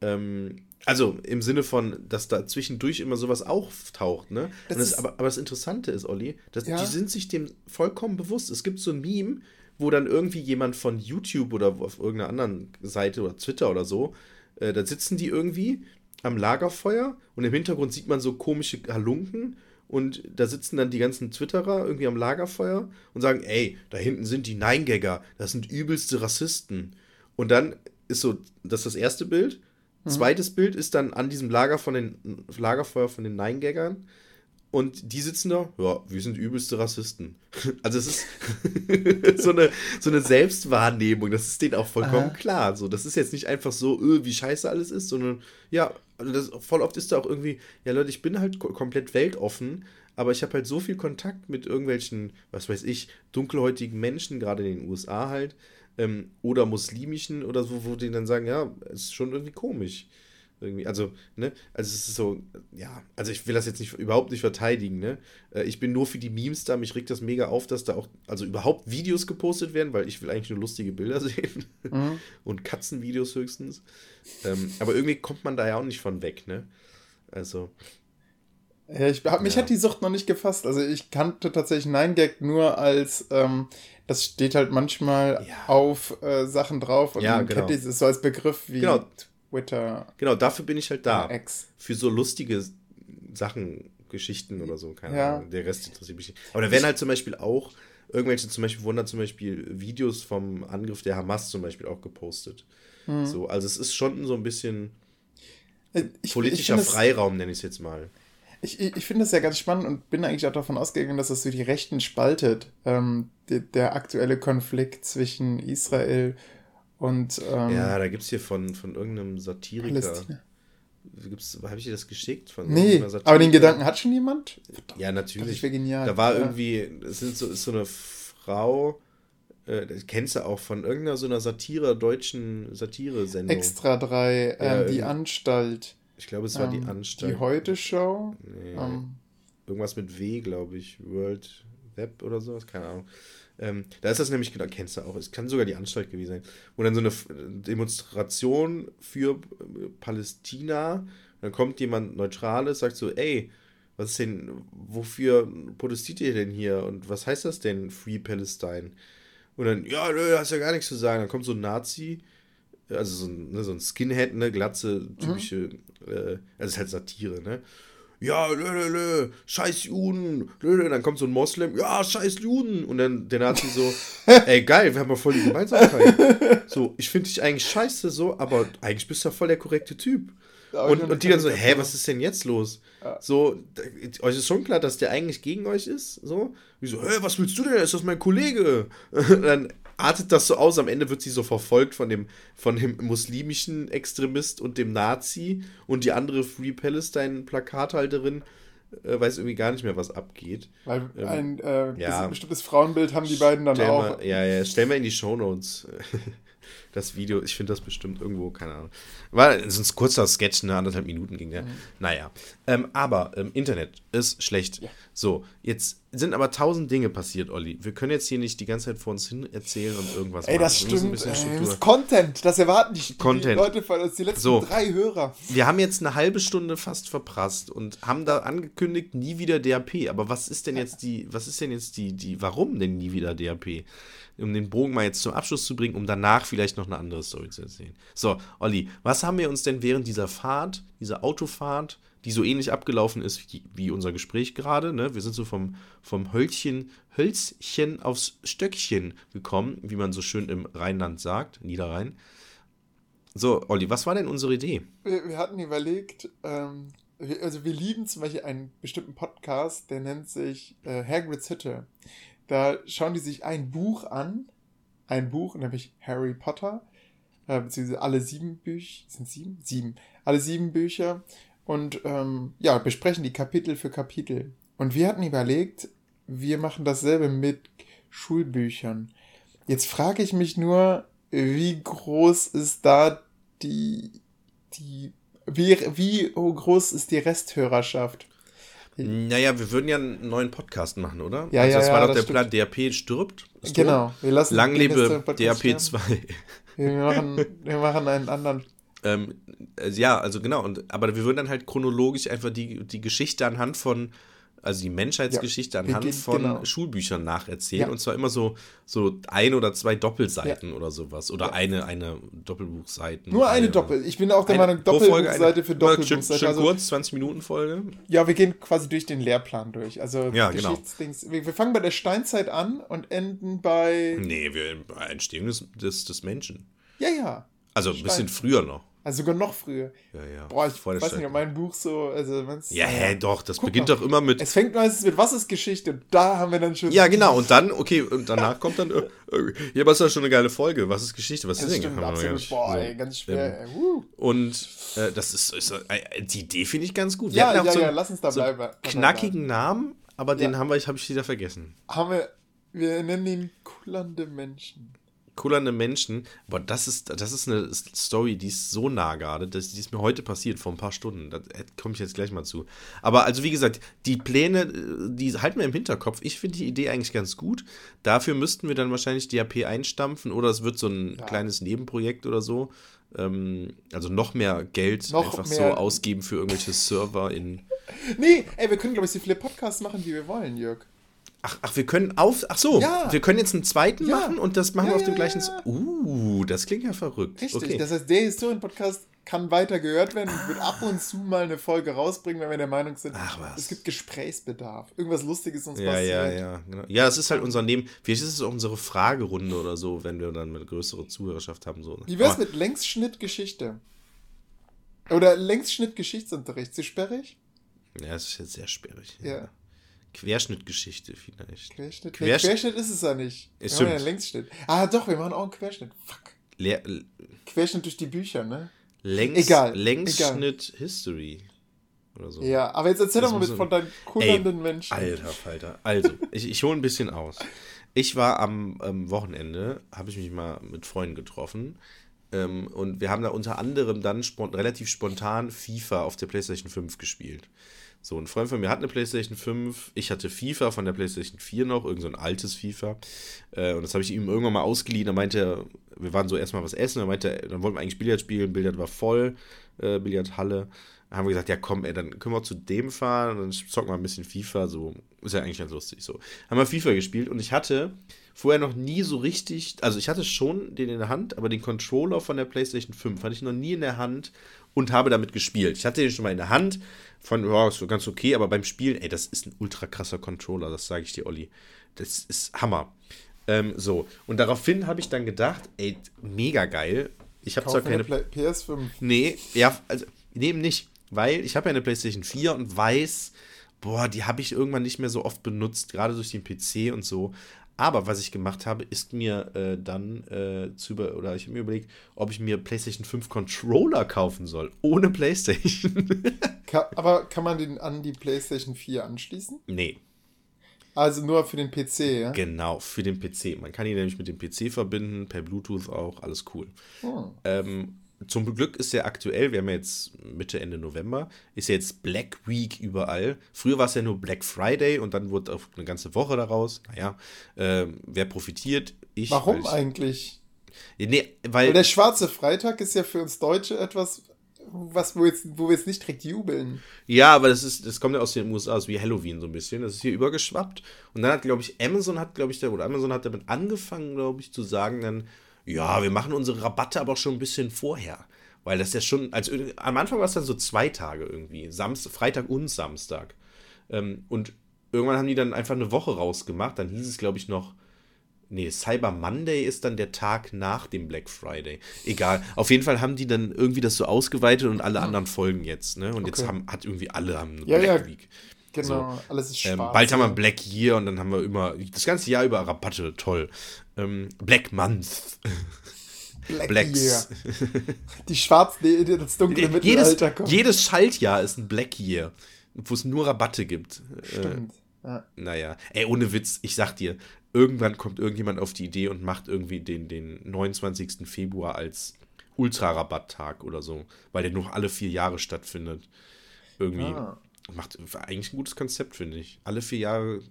Ähm, also im Sinne von, dass da zwischendurch immer sowas auftaucht, ne? Das das, aber, aber das Interessante ist, Olli, dass, ja. die sind sich dem vollkommen bewusst. Es gibt so ein Meme, wo dann irgendwie jemand von YouTube oder auf irgendeiner anderen Seite oder Twitter oder so, äh, da sitzen die irgendwie am Lagerfeuer und im Hintergrund sieht man so komische Halunken und da sitzen dann die ganzen Twitterer irgendwie am Lagerfeuer und sagen, ey, da hinten sind die Neingagger, das sind übelste Rassisten. Und dann ist so, das ist das erste Bild Mhm. Zweites Bild ist dann an diesem Lager von den Lagerfeuer von den Nine-Gaggern. Und die sitzen da, ja, wir sind übelste Rassisten. Also es ist so, eine, so eine Selbstwahrnehmung, das ist denen auch vollkommen Aha. klar. So, das ist jetzt nicht einfach so, öh, wie scheiße alles ist, sondern ja, also das, voll oft ist da auch irgendwie, ja Leute, ich bin halt komplett weltoffen, aber ich habe halt so viel Kontakt mit irgendwelchen, was weiß ich, dunkelhäutigen Menschen, gerade in den USA halt, ähm, oder muslimischen oder so, wo die dann sagen, ja, ist schon irgendwie komisch. Irgendwie, also, ne, also es ist so, ja, also ich will das jetzt nicht überhaupt nicht verteidigen, ne? Äh, ich bin nur für die Memes da, mich regt das mega auf, dass da auch, also überhaupt Videos gepostet werden, weil ich will eigentlich nur lustige Bilder sehen. Mhm. Und Katzenvideos höchstens. Ähm, aber irgendwie kommt man da ja auch nicht von weg, ne? Also. Ja, ich, mich ja. hat die Sucht noch nicht gefasst. Also ich kannte tatsächlich Nein Gag nur als ähm, das steht halt manchmal ja. auf äh, Sachen drauf und ja, genau. kennt ist so als Begriff wie genau. Twitter. Genau, dafür bin ich halt da. Für so lustige Sachen, Geschichten oder so, keine ja. Ahnung. Der Rest interessiert mich nicht. Aber da werden halt zum Beispiel auch irgendwelche, zum Beispiel wurden da zum Beispiel Videos vom Angriff der Hamas zum Beispiel auch gepostet. Mhm. So, also es ist schon so ein bisschen äh, ich, politischer ich Freiraum, nenne ich es jetzt mal. Ich, ich, finde es ja ganz spannend und bin eigentlich auch davon ausgegangen, dass das so die Rechten spaltet. Ähm, der, der aktuelle Konflikt zwischen Israel und. Ähm, ja, da gibt es hier von, von irgendeinem Satiriker. Habe ich dir das geschickt? Von nee, aber den Gedanken hat schon jemand? Verdammt, ja, natürlich. Das genial. Da war ja. irgendwie, es sind so, ist so eine Frau, äh, kennst du auch von irgendeiner so einer Satire, deutschen Satire-Sendung. Extra 3, ähm, ja, die Anstalt. Ich glaube, es war ähm, die Anstalt. Die Heute-Show? Nee. Ähm, Irgendwas mit W, glaube ich. World Web oder sowas, keine Ahnung. Ähm, da ist das nämlich, genau, kennst du auch, es kann sogar die Anstalt gewesen sein, wo dann so eine Demonstration für äh, Palästina, dann kommt jemand Neutrales, sagt so, ey, was ist denn, wofür protestiert ihr denn hier und was heißt das denn, Free Palestine? Und dann, ja, nö, hast ja gar nichts zu sagen. Dann kommt so ein Nazi, also so ein, ne, so ein Skinhead, ne, glatze, typische, mhm. äh, also ist halt Satire, ne? Ja, lö, lö, lö, scheiß Juden, lö, lö. dann kommt so ein Moslem, ja, scheiß Juden. Und dann der Nazi so, ey, geil, wir haben ja voll die Gemeinsamkeit. so, ich finde dich eigentlich scheiße, so, aber eigentlich bist du ja voll der korrekte Typ. Und, und die dann so, hä, was ist denn jetzt los? Ja. So, euch ist schon klar, dass der eigentlich gegen euch ist, so. Wie so, hä, was willst du denn? Ist das mein Kollege? dann, artet das so aus. Am Ende wird sie so verfolgt von dem, von dem muslimischen Extremist und dem Nazi und die andere Free Palestine Plakathalterin äh, weiß irgendwie gar nicht mehr, was abgeht. Weil ähm, ein äh, ja, bestimmtes Frauenbild haben die beiden dann auch. Mal, ja, ja, stellen wir in die Shownotes das Video. Ich finde das bestimmt irgendwo, keine Ahnung. War ein kurzer Sketch, ne, anderthalb Minuten ging der. Mhm. Naja. Ähm, aber ähm, Internet ist schlecht. Ja. So, jetzt sind aber tausend Dinge passiert, Olli. Wir können jetzt hier nicht die ganze Zeit vor uns hin erzählen und irgendwas Ey, das stimmt. Ey, das ist Content. Das erwarten die, Content. die Leute von uns, die letzten so. drei Hörer. Wir haben jetzt eine halbe Stunde fast verprasst und haben da angekündigt, nie wieder DAP. Aber was ist denn jetzt die, was ist denn jetzt die, die, warum denn nie wieder DAP? Um den Bogen mal jetzt zum Abschluss zu bringen, um danach vielleicht noch eine andere Story zu erzählen. So, Olli, was haben wir uns denn während dieser Fahrt diese Autofahrt, die so ähnlich abgelaufen ist wie, wie unser Gespräch gerade. Ne? Wir sind so vom, vom Hölzchen, Hölzchen aufs Stöckchen gekommen, wie man so schön im Rheinland sagt, Niederrhein. So, Olli, was war denn unsere Idee? Wir, wir hatten überlegt, ähm, also wir lieben zum Beispiel einen bestimmten Podcast, der nennt sich äh, Hagrid's Hütte. Da schauen die sich ein Buch an, ein Buch, nämlich Harry Potter, äh, beziehungsweise alle sieben Bücher, sind sieben? Sieben. Alle sieben Bücher und ähm, ja, besprechen die Kapitel für Kapitel. Und wir hatten überlegt, wir machen dasselbe mit Schulbüchern. Jetzt frage ich mich nur, wie groß ist da die, die, wie, wie groß ist die Resthörerschaft? Naja, wir würden ja einen neuen Podcast machen, oder? Ja, also ja, das war ja, doch das der Plan, DAP stirbt. Genau, wir lassen Lang lebe DAP 2. Wir machen, wir machen einen anderen. Ähm, äh, ja, also genau, und, aber wir würden dann halt chronologisch einfach die, die Geschichte anhand von also die Menschheitsgeschichte ja, anhand von genau. Schulbüchern nacherzählen. Ja. Und zwar immer so, so ein oder zwei Doppelseiten ja. oder sowas. Oder eine, eine Doppelbuchseite. Nur eine Doppel. Ich bin auch der Meinung, Doppelbuchseite für Doppelbuchseite. Schön, schön also, kurz, 20 Minuten Folge. Ja, wir gehen quasi durch den Lehrplan durch. Also ja, genau. Wir, wir, fangen bei der Steinzeit an und enden bei. Nee, wir bei Entstehung des, des, des Menschen. Ja, ja. Also ein bisschen früher noch. Also sogar noch früher. Ja, ja. Boah, ich Voll weiß nicht, ob mein Buch so. Also ja, hä, doch, das beginnt mal, doch immer mit. Es fängt meistens mit Was ist Geschichte? Und da haben wir dann schon. Ja, genau. Und dann, okay, und danach kommt dann. Äh, ja, aber ist ja schon eine geile Folge. Was ist Geschichte? Was das ist denn? Absolut, boah, so. ey, ganz schwer. Ähm, uh. Und äh, das ist, ist äh, die Idee finde ich ganz gut. Wir ja, ja, so, ja, lass uns da so bleiben. Knackigen Namen, aber ja. den haben wir, habe ich wieder vergessen. Haben wir. Wir nennen ihn kullernde Menschen kullernde Menschen. Aber das ist, das ist eine Story, die ist so nah gerade. Das, die ist mir heute passiert, vor ein paar Stunden. Da komme ich jetzt gleich mal zu. Aber also, wie gesagt, die Pläne, die halten wir im Hinterkopf. Ich finde die Idee eigentlich ganz gut. Dafür müssten wir dann wahrscheinlich die AP einstampfen oder es wird so ein ja. kleines Nebenprojekt oder so. Ähm, also noch mehr Geld noch einfach mehr. so ausgeben für irgendwelche Server in. Nee, ey, wir können, glaube ich, so viele Podcasts machen, wie wir wollen, Jörg. Ach, ach, wir können auf. Ach so, ja. wir können jetzt einen zweiten ja. machen und das machen ja, wir auf dem gleichen. Uh, das klingt ja verrückt. Richtig, okay. das heißt, der Historien-Podcast kann weiter gehört werden und wird ab und zu mal eine Folge rausbringen, wenn wir der Meinung sind, Ach, was. es gibt Gesprächsbedarf. Irgendwas Lustiges uns ja, passiert. Ja, ja, genau. Ja, es ist halt unser Neben. Vielleicht ist es auch unsere Fragerunde oder so, wenn wir dann eine größere Zuhörerschaft haben. So. Wie wär's mit Längsschnitt Geschichte? Oder Längsschnitt Geschichtsunterricht? Zu sperrig? Ja, es ist jetzt sehr sperrig. ja. Querschnittgeschichte vielleicht. Querschnitt? Querschnitt, nee, Querschnitt ist es ja nicht. Es wir stimmt. machen ja Längsschnitt. Ah, doch, wir machen auch einen Querschnitt. Fuck. Leer, Querschnitt durch die Bücher, ne? Längs, egal. Längsschnitt egal. History. Oder so. Ja, aber jetzt erzähl das doch mal mit von deinen kullernden Menschen. Alter Falter. Also, ich, ich hole ein bisschen aus. Ich war am ähm, Wochenende, habe ich mich mal mit Freunden getroffen. Ähm, und wir haben da unter anderem dann spont relativ spontan FIFA auf der PlayStation 5 gespielt. So, ein Freund von mir hat eine PlayStation 5, ich hatte FIFA von der PlayStation 4 noch, irgend so ein altes FIFA. Äh, und das habe ich ihm irgendwann mal ausgeliehen. Da meinte er, wir waren so erstmal was essen, dann meinte er, dann wollten wir eigentlich Billard spielen, Billard war voll, äh, Billardhalle. Dann haben wir gesagt, ja komm, ey, dann können wir zu dem fahren dann zocken wir ein bisschen FIFA, so, ist ja eigentlich ganz lustig, so. Haben wir FIFA gespielt und ich hatte vorher noch nie so richtig, also ich hatte schon den in der Hand, aber den Controller von der PlayStation 5 hatte ich noch nie in der Hand und habe damit gespielt. Ich hatte den schon mal in der Hand, von, ja, ist so ganz okay, aber beim Spielen, ey, das ist ein ultra krasser Controller, das sage ich dir, Olli. Das ist Hammer. Ähm, so, und daraufhin habe ich dann gedacht, ey, mega geil. Ich habe zwar keine. PS5. Nee, ja, also, nee, nicht. Weil ich habe ja eine PlayStation 4 und weiß, boah, die habe ich irgendwann nicht mehr so oft benutzt, gerade durch den PC und so. Aber was ich gemacht habe, ist mir äh, dann äh, zu über, oder ich habe mir überlegt, ob ich mir PlayStation 5 Controller kaufen soll, ohne PlayStation. kann, aber kann man den an die PlayStation 4 anschließen? Nee. Also nur für den PC, ja? Genau, für den PC. Man kann ihn nämlich mit dem PC verbinden, per Bluetooth auch, alles cool. Oh. Ähm, zum Glück ist ja aktuell, wir haben ja jetzt Mitte, Ende November, ist ja jetzt Black Week überall. Früher war es ja nur Black Friday und dann wurde auch eine ganze Woche daraus. Naja, äh, wer profitiert? Ich. Warum ich, eigentlich? Nee, weil, weil der schwarze Freitag ist ja für uns Deutsche etwas, was, wo, jetzt, wo wir jetzt nicht direkt jubeln. Ja, aber das ist, das kommt ja aus den USA, aus wie Halloween so ein bisschen. Das ist hier übergeschwappt. Und dann hat, glaube ich, Amazon hat, glaube ich, oder Amazon hat damit angefangen, glaube ich, zu sagen dann, ja, wir machen unsere Rabatte aber schon ein bisschen vorher. Weil das ja schon, also am Anfang war es dann so zwei Tage irgendwie, Samstag, Freitag und Samstag. Ähm, und irgendwann haben die dann einfach eine Woche rausgemacht. Dann hieß es, glaube ich, noch, nee, Cyber Monday ist dann der Tag nach dem Black Friday. Egal. Auf jeden Fall haben die dann irgendwie das so ausgeweitet und alle anderen folgen jetzt. Ne? Und okay. jetzt haben, hat irgendwie alle haben ja, Black ja. Week. Genau, so. alles ist ähm, Bald haben wir Black Year und dann haben wir immer das ganze Jahr über Rabatte, toll. Ähm, Black Month. Black Blacks. Year. Die schwarze, das dunkle Mittelalter kommt. Jedes Schaltjahr ist ein Black Year, wo es nur Rabatte gibt. Stimmt. Äh, ja. Naja, ey, ohne Witz, ich sag dir, irgendwann kommt irgendjemand auf die Idee und macht irgendwie den, den 29. Februar als Ultra-Rabatttag oder so, weil der nur alle vier Jahre stattfindet. Irgendwie. Ah. Macht eigentlich ein gutes Konzept, finde ich. Alle vier Jahre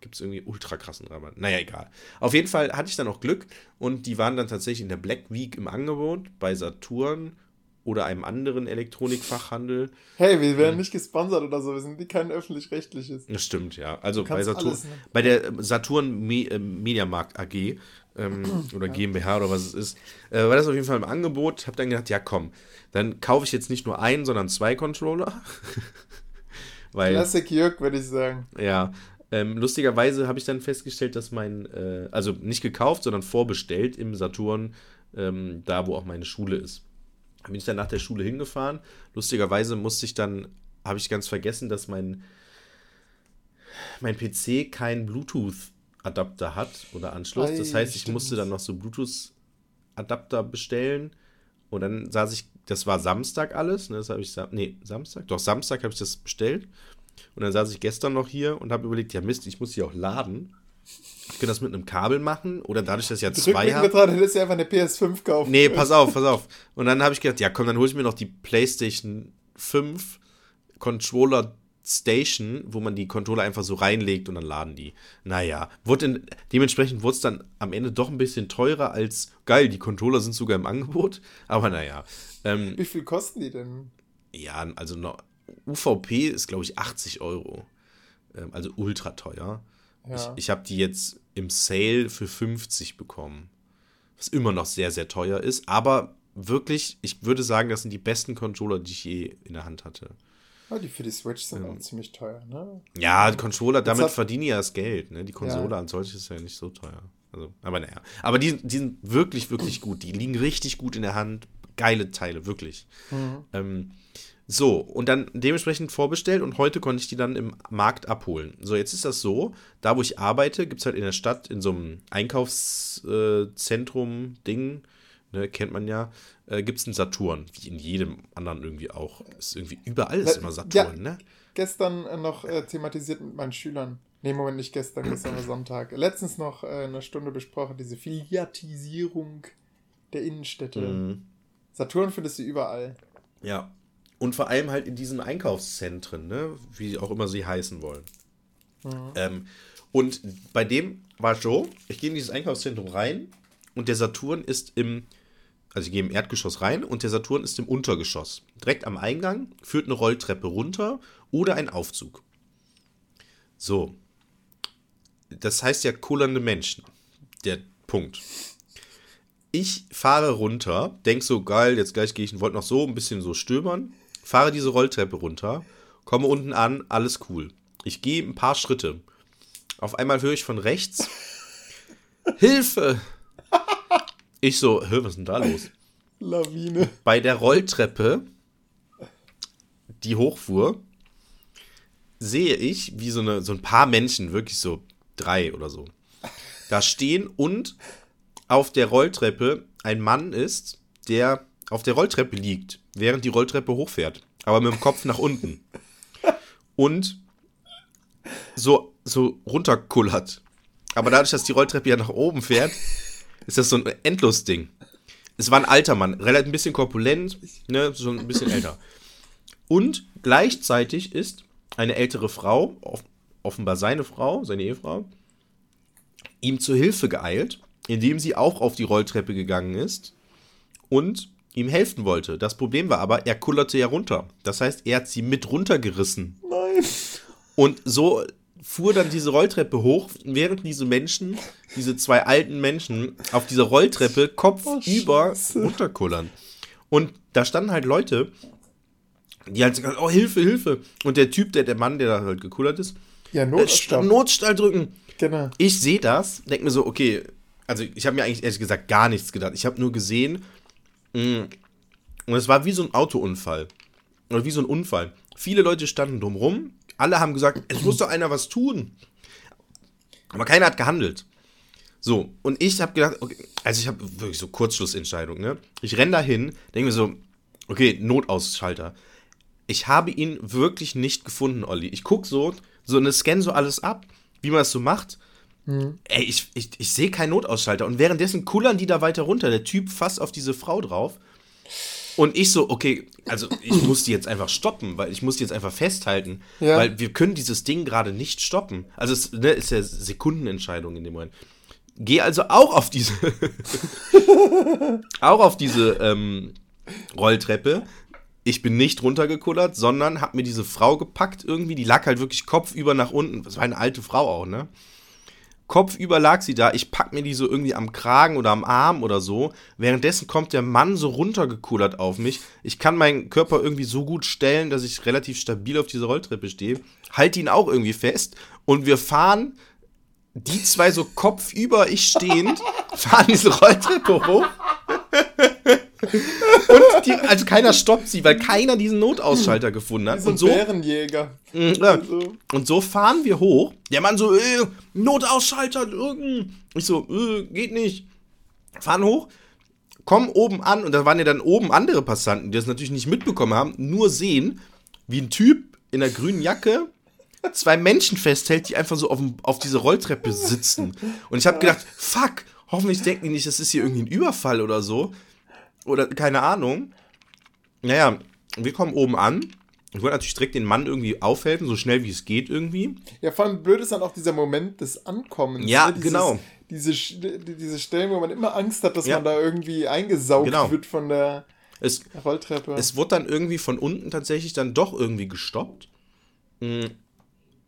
gibt es irgendwie ultra krassen Rabatt. Naja, egal. Auf jeden Fall hatte ich dann auch Glück und die waren dann tatsächlich in der Black Week im Angebot bei Saturn oder einem anderen Elektronikfachhandel. Hey, wir werden nicht gesponsert oder so, wir sind kein öffentlich-rechtliches. Das stimmt, ja. Also bei Saturn, bei der Saturn Me äh, Mediamarkt AG ähm, oder ja. GmbH oder was es ist, äh, war das auf jeden Fall im Angebot. Hab dann gedacht, ja komm, dann kaufe ich jetzt nicht nur einen, sondern zwei Controller. Weil, Classic Jörg, würde ich sagen. Ja, ähm, lustigerweise habe ich dann festgestellt, dass mein, äh, also nicht gekauft, sondern vorbestellt im Saturn, ähm, da wo auch meine Schule ist. Bin ich dann nach der Schule hingefahren. Lustigerweise musste ich dann, habe ich ganz vergessen, dass mein, mein PC keinen Bluetooth-Adapter hat oder Anschluss. Ei, das heißt, ich stimmt. musste dann noch so Bluetooth-Adapter bestellen. Und dann saß ich, das war Samstag alles, ne, das habe ich, nee, Samstag, doch, Samstag habe ich das bestellt. Und dann saß ich gestern noch hier und habe überlegt, ja Mist, ich muss hier auch laden. Ich könnte das mit einem Kabel machen oder dadurch, dass ich ja zwei habe. dran, hättest du einfach eine PS5 kaufen. Nee, pass auf, pass auf. Und dann habe ich gedacht, ja komm, dann hole ich mir noch die PlayStation 5 Controller Station, wo man die Controller einfach so reinlegt und dann laden die. Naja, wurde in, dementsprechend wurde es dann am Ende doch ein bisschen teurer als geil, die Controller sind sogar im Angebot. Aber naja. Ähm, Wie viel kosten die denn? Ja, also noch, UVP ist, glaube ich, 80 Euro. Ähm, also ultra teuer. Ja. Ich, ich habe die jetzt im Sale für 50 bekommen. Was immer noch sehr, sehr teuer ist. Aber wirklich, ich würde sagen, das sind die besten Controller, die ich je in der Hand hatte. Ja, die für die Switch sind ähm, auch ziemlich teuer, ne? Ja, Controller, damit verdiene ich ja das Geld, ne? Die Konsole ja. an solches ist ja nicht so teuer. Also, aber naja. Aber die, die sind wirklich, wirklich gut. Die liegen richtig gut in der Hand. Geile Teile, wirklich. Mhm. Ähm, so, und dann dementsprechend vorbestellt und heute konnte ich die dann im Markt abholen. So, jetzt ist das so, da wo ich arbeite, gibt es halt in der Stadt in so einem Einkaufszentrum-Ding, ne, kennt man ja, äh, gibt es einen Saturn, wie in jedem anderen irgendwie auch. Ist irgendwie überall ist immer Saturn, ja, ne? Gestern äh, noch äh, thematisiert mit meinen Schülern. Nee, Moment, nicht gestern, gestern war Sonntag. Letztens noch äh, eine Stunde besprochen, diese Filiatisierung der Innenstädte. Mhm. Saturn findest du überall. Ja, und vor allem halt in diesen Einkaufszentren, ne? wie auch immer sie heißen wollen. Mhm. Ähm, und bei dem war es so, ich gehe in dieses Einkaufszentrum rein und der Saturn ist im, also ich gehe im Erdgeschoss rein und der Saturn ist im Untergeschoss. Direkt am Eingang führt eine Rolltreppe runter oder ein Aufzug. So. Das heißt ja kullernde Menschen. Der Punkt. Ich fahre runter, denk so geil, jetzt gleich gehe ich, wollte noch so ein bisschen so stöbern fahre diese Rolltreppe runter, komme unten an, alles cool. Ich gehe ein paar Schritte. Auf einmal höre ich von rechts: Hilfe! Ich so, hör, was ist denn da los? Lawine. Bei der Rolltreppe, die hochfuhr, sehe ich, wie so, eine, so ein paar Menschen, wirklich so drei oder so, da stehen und auf der Rolltreppe ein Mann ist, der auf der Rolltreppe liegt, während die Rolltreppe hochfährt, aber mit dem Kopf nach unten. Und so, so runterkullert. Aber dadurch, dass die Rolltreppe ja nach oben fährt, ist das so ein Endlos-Ding. Es war ein alter Mann, relativ ein bisschen korpulent, ne, so ein bisschen älter. Und gleichzeitig ist eine ältere Frau, offenbar seine Frau, seine Ehefrau, ihm zur Hilfe geeilt, indem sie auch auf die Rolltreppe gegangen ist und ihm helfen wollte. Das Problem war aber, er kullerte ja runter. Das heißt, er hat sie mit runtergerissen. Nein. Und so fuhr dann diese Rolltreppe hoch, während diese Menschen, diese zwei alten Menschen, auf dieser Rolltreppe kopfüber oh, runterkullern. Und da standen halt Leute, die halt gesagt, oh, Hilfe, Hilfe. Und der Typ, der, der Mann, der da halt gekullert ist, ja, Notstall. Notstall drücken. Genau. Ich sehe das, denke mir so, okay, also ich habe mir eigentlich ehrlich gesagt gar nichts gedacht. Ich habe nur gesehen, und es war wie so ein Autounfall. Oder wie so ein Unfall. Viele Leute standen drumrum, alle haben gesagt, es muss doch einer was tun. Aber keiner hat gehandelt. So, und ich habe gedacht, okay, also ich habe wirklich so Kurzschlussentscheidung, ne? Ich renne dahin, denke mir so, okay, Notausschalter. Ich habe ihn wirklich nicht gefunden, Olli. Ich gucke so, so eine Scan so alles ab, wie man es so macht. Mhm. Ey, ich, ich, ich sehe keinen Notausschalter. Und währenddessen kullern die da weiter runter. Der Typ fasst auf diese Frau drauf. Und ich so, okay, also ich muss die jetzt einfach stoppen, weil ich muss die jetzt einfach festhalten, ja. weil wir können dieses Ding gerade nicht stoppen. Also es ne, ist ja Sekundenentscheidung in dem Moment. Geh also auch auf diese, auch auf diese ähm, Rolltreppe. Ich bin nicht runtergekullert, sondern hab mir diese Frau gepackt irgendwie. Die lag halt wirklich kopfüber nach unten. Das war eine alte Frau auch, ne? Kopfüber lag sie da, ich pack mir die so irgendwie am Kragen oder am Arm oder so. Währenddessen kommt der Mann so runtergekullert auf mich. Ich kann meinen Körper irgendwie so gut stellen, dass ich relativ stabil auf dieser Rolltreppe stehe. Halte ihn auch irgendwie fest und wir fahren, die zwei so kopfüber, ich stehend, fahren diese Rolltreppe hoch. Und die, also keiner stoppt sie, weil keiner diesen Notausschalter gefunden hat. und so, Bärenjäger. Mhm, ja. Und so fahren wir hoch. Der Mann so, äh, Notausschalter, ich so, äh, geht nicht. Fahren hoch, kommen oben an und da waren ja dann oben andere Passanten, die das natürlich nicht mitbekommen haben, nur sehen, wie ein Typ in der grünen Jacke zwei Menschen festhält, die einfach so auf, auf diese Rolltreppe sitzen. Und ich habe gedacht, fuck, hoffentlich denken die nicht, das ist hier irgendwie ein Überfall oder so. Oder keine Ahnung. Naja, wir kommen oben an. Ich wollte natürlich direkt den Mann irgendwie aufhelfen, so schnell wie es geht irgendwie. Ja, vor allem blöd ist dann auch dieser Moment des Ankommens. Ja, ne? Dieses, genau. Diese, diese Stellen, wo man immer Angst hat, dass ja. man da irgendwie eingesaugt genau. wird von der es, Rolltreppe. Es wurde dann irgendwie von unten tatsächlich dann doch irgendwie gestoppt. Hm.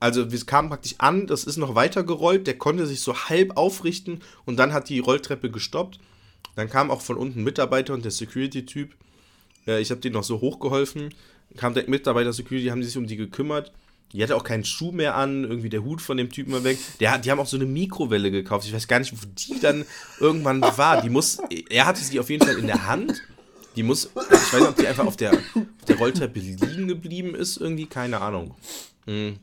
Also wir kamen praktisch an, das ist noch weiter gerollt, der konnte sich so halb aufrichten und dann hat die Rolltreppe gestoppt. Dann kam auch von unten Mitarbeiter und der Security-Typ. Äh, ich habe denen noch so hochgeholfen. Kam der Mitarbeiter Security, haben sich um die gekümmert. Die hatte auch keinen Schuh mehr an, irgendwie der Hut von dem Typen war weg. Der, die haben auch so eine Mikrowelle gekauft. Ich weiß gar nicht, wo die dann irgendwann war. Die muss, er hatte sie auf jeden Fall in der Hand. Die muss, ich weiß nicht, ob die einfach auf der, auf der Rolltreppe liegen geblieben ist, irgendwie, keine Ahnung. Mhm.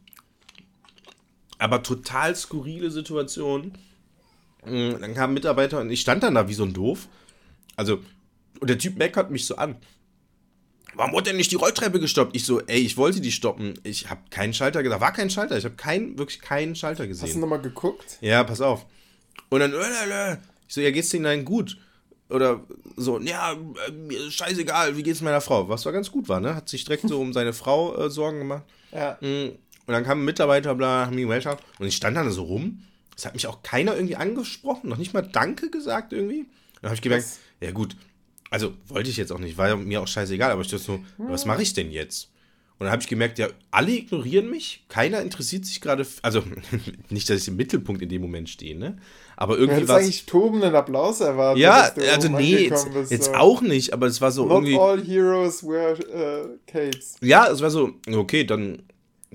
Aber total skurrile Situation. Mm, dann kam ein Mitarbeiter und ich stand dann da wie so ein Doof. Also, und der Typ meckert mich so an. Warum wurde denn nicht die Rolltreppe gestoppt? Ich so, ey, ich wollte die stoppen. Ich habe keinen Schalter gesehen. Da war kein Schalter. Ich habe kein, wirklich keinen Schalter gesehen. Hast du nochmal geguckt? Ja, pass auf. Und dann, äh, ich so, ja, geht's denen dann gut? Oder so, ja, äh, scheißegal, wie geht's meiner Frau? Was war ganz gut war, ne? Hat sich direkt so um seine Frau äh, Sorgen gemacht. Ja. Mm, und dann kam ein Mitarbeiter, bla, haben die Gesellschaft. Und ich stand dann so rum es hat mich auch keiner irgendwie angesprochen, noch nicht mal Danke gesagt irgendwie. Dann habe ich gemerkt, was? ja gut, also wollte ich jetzt auch nicht, war mir auch scheißegal, aber ich dachte so, was mache ich denn jetzt? Und dann habe ich gemerkt, ja, alle ignorieren mich, keiner interessiert sich gerade, also nicht, dass ich im Mittelpunkt in dem Moment stehe, ne? Aber irgendwie war es. eigentlich tobenden Applaus erwartet. Ja, also nee, jetzt, bist, jetzt so. auch nicht, aber es war so Not irgendwie. all heroes wear uh, capes. Ja, es war so, okay, dann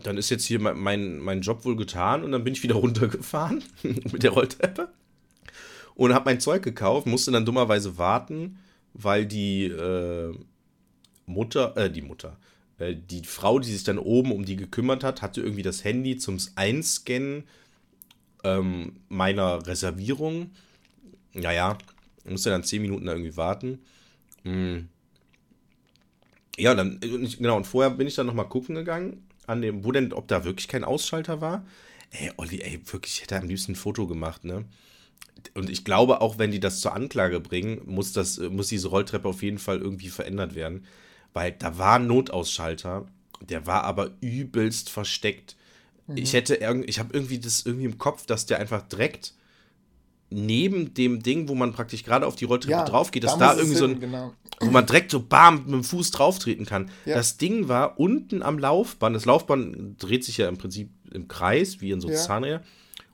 dann ist jetzt hier mein, mein Job wohl getan und dann bin ich wieder runtergefahren mit der Rolltreppe und habe mein Zeug gekauft, musste dann dummerweise warten, weil die äh, Mutter, äh, die Mutter, äh, die Frau, die sich dann oben um die gekümmert hat, hatte irgendwie das Handy zum Einscannen ähm, meiner Reservierung. Naja, musste dann zehn Minuten da irgendwie warten. Hm. Ja, dann, genau, und vorher bin ich dann nochmal gucken gegangen an dem, wo denn, ob da wirklich kein Ausschalter war. Ey, Olli, ey, wirklich, ich hätte am liebsten ein Foto gemacht, ne? Und ich glaube, auch wenn die das zur Anklage bringen, muss, das, muss diese Rolltreppe auf jeden Fall irgendwie verändert werden. Weil da war ein Notausschalter, der war aber übelst versteckt. Mhm. Ich hätte, ich habe irgendwie das irgendwie im Kopf, dass der einfach direkt neben dem Ding, wo man praktisch gerade auf die Rolltreppe ja, drauf geht, dass da, da irgendwie so ein, genau. Wo man direkt so bam mit dem Fuß drauf treten kann. Ja. Das Ding war unten am Laufband. Das Laufband dreht sich ja im Prinzip im Kreis, wie in so ja. Zahnräder.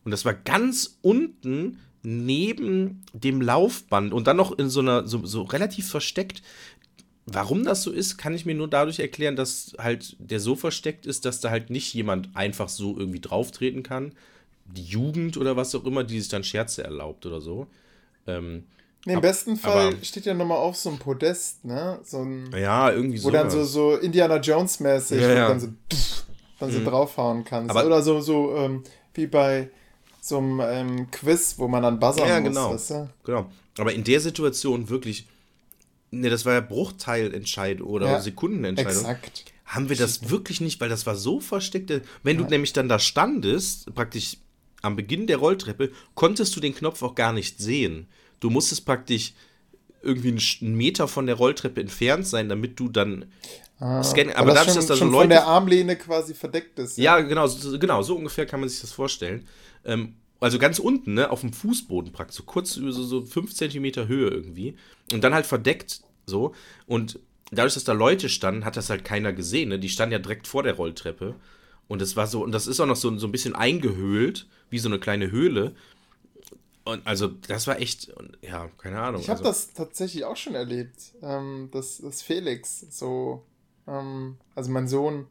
Und das war ganz unten neben dem Laufband und dann noch in so einer, so, so relativ versteckt. warum das so ist, kann ich mir nur dadurch erklären, dass halt der so versteckt ist, dass da halt nicht jemand einfach so irgendwie drauftreten kann. Die Jugend oder was auch immer, die sich dann Scherze erlaubt oder so. Ähm, Im ab, besten Fall steht ja nochmal auf so einem Podest, ne? So ein, ja, irgendwie so. Wo dann so, so Indiana Jones-mäßig, ja, ja. dann so, pff, dann so mhm. draufhauen kannst. Aber, oder so, so ähm, wie bei so einem ähm, Quiz, wo man dann buzzern ja, muss. Genau. Weißt du? genau. Aber in der Situation wirklich, ne, das war ja Bruchteilentscheidung oder ja, Sekundenentscheidung. Exakt. Haben wir das wirklich nicht, weil das war so versteckt. Wenn ja. du nämlich dann da standest, praktisch am Beginn der Rolltreppe, konntest du den Knopf auch gar nicht sehen. Du musstest praktisch irgendwie einen Meter von der Rolltreppe entfernt sein, damit du dann ah, scannen. Aber dadurch, dass da so Leute. von der Armlehne quasi verdeckt ist. Ja, ja genau, so, genau, so ungefähr kann man sich das vorstellen. Ähm, also ganz unten, ne, auf dem Fußboden praktisch, so kurz über so, so 5 cm Höhe irgendwie. Und dann halt verdeckt so. Und dadurch, dass da Leute standen, hat das halt keiner gesehen. Ne? Die standen ja direkt vor der Rolltreppe. Und es war so, und das ist auch noch so, so ein bisschen eingehöhlt, wie so eine kleine Höhle. Und also, das war echt, ja, keine Ahnung. Ich habe also. das tatsächlich auch schon erlebt, ähm, dass, dass Felix so, ähm, also mein Sohn,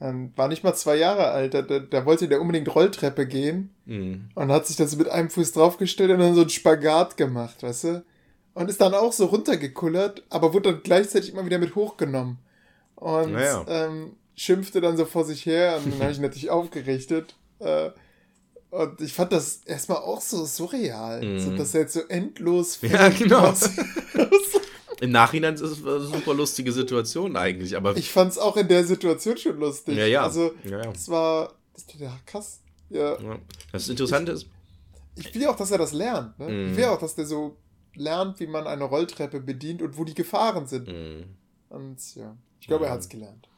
ähm, war nicht mal zwei Jahre alt, da, da, da wollte der unbedingt Rolltreppe gehen mhm. und hat sich das mit einem Fuß draufgestellt und dann so einen Spagat gemacht, weißt du? Und ist dann auch so runtergekullert, aber wurde dann gleichzeitig immer wieder mit hochgenommen. Und naja. ähm, schimpfte dann so vor sich her und dann habe ich natürlich aufgerichtet. Äh, und ich fand das erstmal auch so surreal, mm. so, dass er jetzt so endlos. Ja, genau. Im Nachhinein ist es eine super lustige Situation eigentlich, aber. Ich fand es auch in der Situation schon lustig. Ja, ja. Also, ja, ja. es war. Das, ja, krass. Ja. ja. Das Interessante ist. Ich will auch, dass er das lernt. Ne? Mm. Ich will auch, dass der so lernt, wie man eine Rolltreppe bedient und wo die Gefahren sind. Mm. Und ja, ich glaube, er hat es gelernt.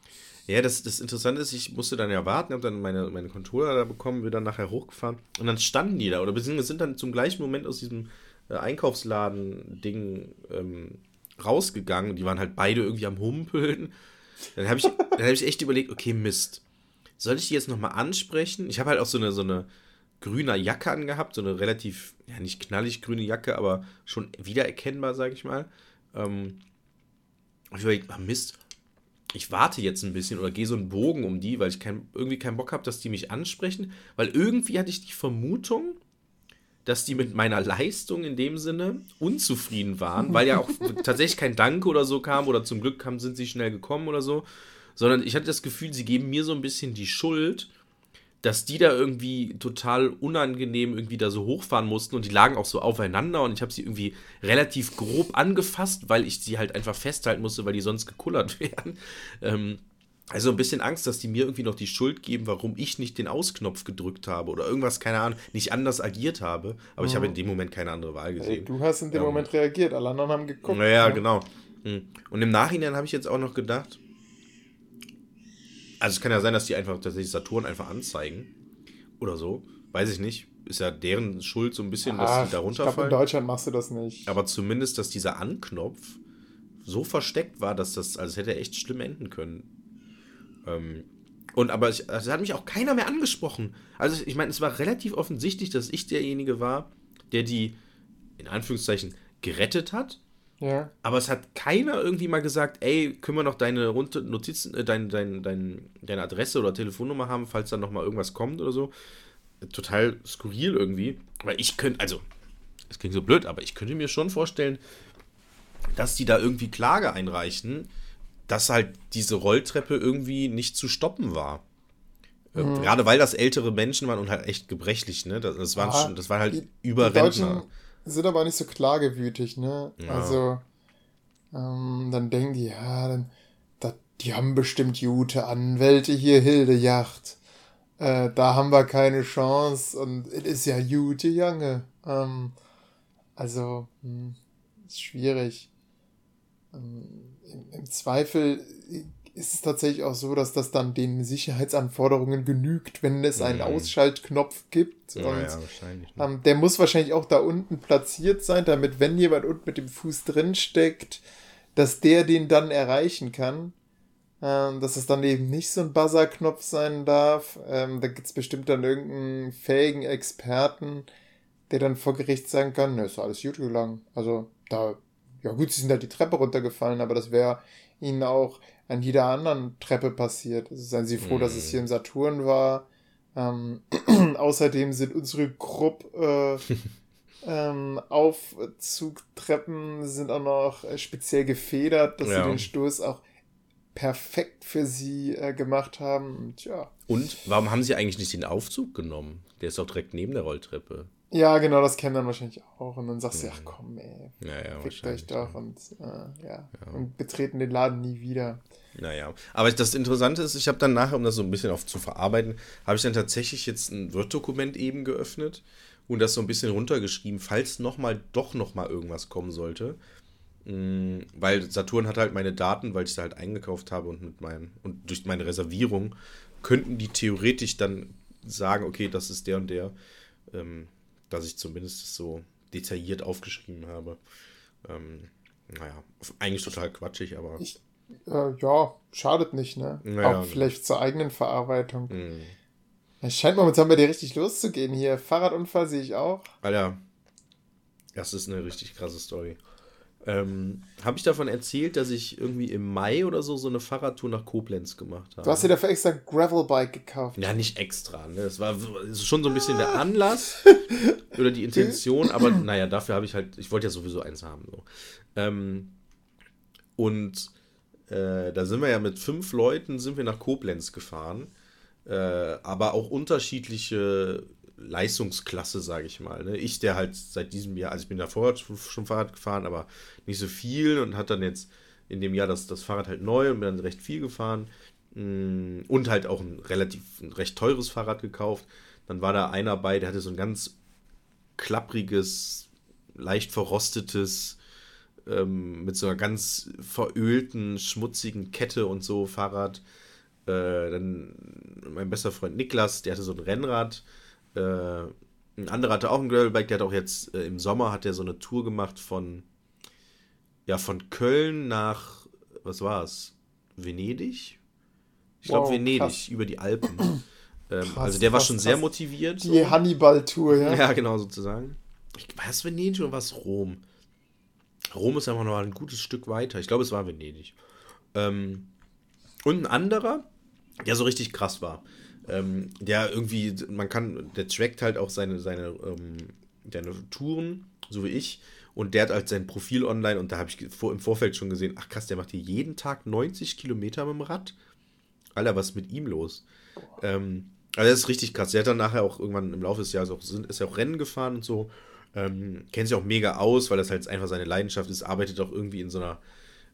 Ja, das, das Interessante ist, ich musste dann ja warten, habe dann meine, meine Controller da bekommen, bin dann nachher hochgefahren und dann standen die da oder beziehungsweise sind dann zum gleichen Moment aus diesem äh, Einkaufsladen-Ding ähm, rausgegangen die waren halt beide irgendwie am Humpeln. Dann habe ich, hab ich echt überlegt, okay, Mist. Soll ich die jetzt nochmal ansprechen? Ich habe halt auch so eine, so eine grüne Jacke angehabt, so eine relativ, ja, nicht knallig grüne Jacke, aber schon wiedererkennbar, sage ich mal. Ähm, ich überlegt, ach Mist, ich warte jetzt ein bisschen oder gehe so einen Bogen um die, weil ich kein, irgendwie keinen Bock habe, dass die mich ansprechen. Weil irgendwie hatte ich die Vermutung, dass die mit meiner Leistung in dem Sinne unzufrieden waren, weil ja auch tatsächlich kein Dank oder so kam oder zum Glück haben, sind sie schnell gekommen oder so, sondern ich hatte das Gefühl, sie geben mir so ein bisschen die Schuld dass die da irgendwie total unangenehm irgendwie da so hochfahren mussten und die lagen auch so aufeinander und ich habe sie irgendwie relativ grob angefasst, weil ich sie halt einfach festhalten musste, weil die sonst gekullert wären. Ähm, also ein bisschen Angst, dass die mir irgendwie noch die Schuld geben, warum ich nicht den Ausknopf gedrückt habe oder irgendwas, keine Ahnung, nicht anders agiert habe. Aber mhm. ich habe in dem Moment keine andere Wahl gesehen. Hey, du hast in dem ähm, Moment reagiert, alle anderen haben geguckt. Naja, ja. genau. Hm. Und im Nachhinein habe ich jetzt auch noch gedacht, also es kann ja sein, dass die einfach tatsächlich Saturn einfach anzeigen. Oder so. Weiß ich nicht. Ist ja deren Schuld so ein bisschen, dass Ach, die da runterfallen. Ich glaube, in Deutschland machst du das nicht. Aber zumindest, dass dieser Anknopf so versteckt war, dass das, also hätte echt schlimm enden können. Ähm, und aber es also hat mich auch keiner mehr angesprochen. Also ich meine, es war relativ offensichtlich, dass ich derjenige war, der die in Anführungszeichen gerettet hat. Ja. Aber es hat keiner irgendwie mal gesagt, ey, können wir noch deine Notizen, äh, dein, dein, dein, deine Adresse oder Telefonnummer haben, falls dann nochmal irgendwas kommt oder so. Total skurril irgendwie. Weil ich könnte, also, es klingt so blöd, aber ich könnte mir schon vorstellen, dass die da irgendwie Klage einreichen, dass halt diese Rolltreppe irgendwie nicht zu stoppen war. Äh, mhm. Gerade weil das ältere Menschen waren und halt echt gebrechlich, ne? Das, das waren, ja, schon, das waren halt die, Überrentner. Sind aber nicht so klagewütig, ne? Ja. Also, ähm, dann denken die, ja, dann, dat, die haben bestimmt gute Anwälte hier, Hildejacht. Äh, da haben wir keine Chance und es ist ja gute Junge. Ähm, also, hm, ist schwierig. Ähm, im, Im Zweifel ist es tatsächlich auch so, dass das dann den Sicherheitsanforderungen genügt, wenn es einen mhm. Ausschaltknopf gibt. Ja, und ja, wahrscheinlich, ne? ähm, der muss wahrscheinlich auch da unten platziert sein, damit, wenn jemand unten mit dem Fuß drin steckt, dass der den dann erreichen kann. Ähm, dass es dann eben nicht so ein Buzzer-Knopf sein darf. Ähm, da gibt es bestimmt dann irgendeinen fähigen Experten, der dann vor Gericht sagen kann, ne, ist alles gut gegangen. Also da ja gut, sie sind halt die Treppe runtergefallen, aber das wäre ihnen auch an jeder anderen Treppe passiert. Also seien Sie froh, mm. dass es hier im Saturn war. Ähm, außerdem sind unsere Gruppe äh, ähm, Aufzugtreppen sind auch noch äh, speziell gefedert, dass ja. sie den Stoß auch perfekt für sie äh, gemacht haben. Und, ja. Und warum haben sie eigentlich nicht den Aufzug genommen? Der ist doch direkt neben der Rolltreppe. Ja, genau, das kennen dann wahrscheinlich auch. Und dann sagst du, ach komm, ey, ja, ja, fickt euch doch und, äh, ja. ja. und betreten den Laden nie wieder. Naja, aber das Interessante ist, ich habe dann nachher, um das so ein bisschen auf zu verarbeiten, habe ich dann tatsächlich jetzt ein Word-Dokument eben geöffnet und das so ein bisschen runtergeschrieben, falls nochmal doch nochmal irgendwas kommen sollte. Mhm, weil Saturn hat halt meine Daten, weil ich sie halt eingekauft habe und mit meinen und durch meine Reservierung könnten die theoretisch dann sagen, okay, das ist der und der, ähm, dass ich zumindest so detailliert aufgeschrieben habe. Ähm, naja, eigentlich total quatschig, aber. Ich, äh, ja, schadet nicht, ne? Naja, Auch vielleicht zur eigenen Verarbeitung. Mhm. Es scheint momentan bei dir richtig loszugehen hier. Fahrradunfall sehe ich auch. Alter, das ist eine richtig krasse Story. Ähm, habe ich davon erzählt, dass ich irgendwie im Mai oder so so eine Fahrradtour nach Koblenz gemacht habe? Du hast dir dafür extra Gravelbike gekauft. Ja, nicht extra. Ne? Das war das schon so ein bisschen der Anlass oder die Intention, aber naja, dafür habe ich halt, ich wollte ja sowieso eins haben. So. Ähm, und äh, da sind wir ja mit fünf Leuten sind wir nach Koblenz gefahren, äh, aber auch unterschiedliche Leistungsklasse, sage ich mal. Ne? Ich, der halt seit diesem Jahr, also ich bin davor schon Fahrrad gefahren, aber nicht so viel und hat dann jetzt in dem Jahr das, das Fahrrad halt neu und bin dann recht viel gefahren mm, und halt auch ein relativ ein recht teures Fahrrad gekauft. Dann war da einer bei, der hatte so ein ganz klappriges, leicht verrostetes, ähm, mit so einer ganz verölten, schmutzigen Kette und so Fahrrad. Äh, dann mein bester Freund Niklas, der hatte so ein Rennrad äh, ein anderer hatte auch ein Gravelbike, der hat auch jetzt äh, im Sommer hat er so eine Tour gemacht von ja von Köln nach was war es? Venedig? Ich glaube wow, Venedig krass. über die Alpen. ähm, krass, also der war schon krass. sehr motiviert. Die so. Hannibal-Tour, ja. Ja, genau sozusagen. Ich weiß Venedig oder was Rom? Rom ist einfach noch ein gutes Stück weiter. Ich glaube, es war Venedig. Ähm, und ein anderer, der so richtig krass war ähm, der irgendwie, man kann, der trackt halt auch seine, seine, ähm, seine Touren, so wie ich. Und der hat halt sein Profil online und da habe ich vor, im Vorfeld schon gesehen, ach krass, der macht hier jeden Tag 90 Kilometer mit dem Rad. Alter, was ist mit ihm los? Ähm, also das ist richtig krass. Der hat dann nachher auch irgendwann im Laufe des Jahres auch, ist ja auch Rennen gefahren und so. Ähm, kennt sich auch mega aus, weil das halt einfach seine Leidenschaft ist, arbeitet auch irgendwie in so einer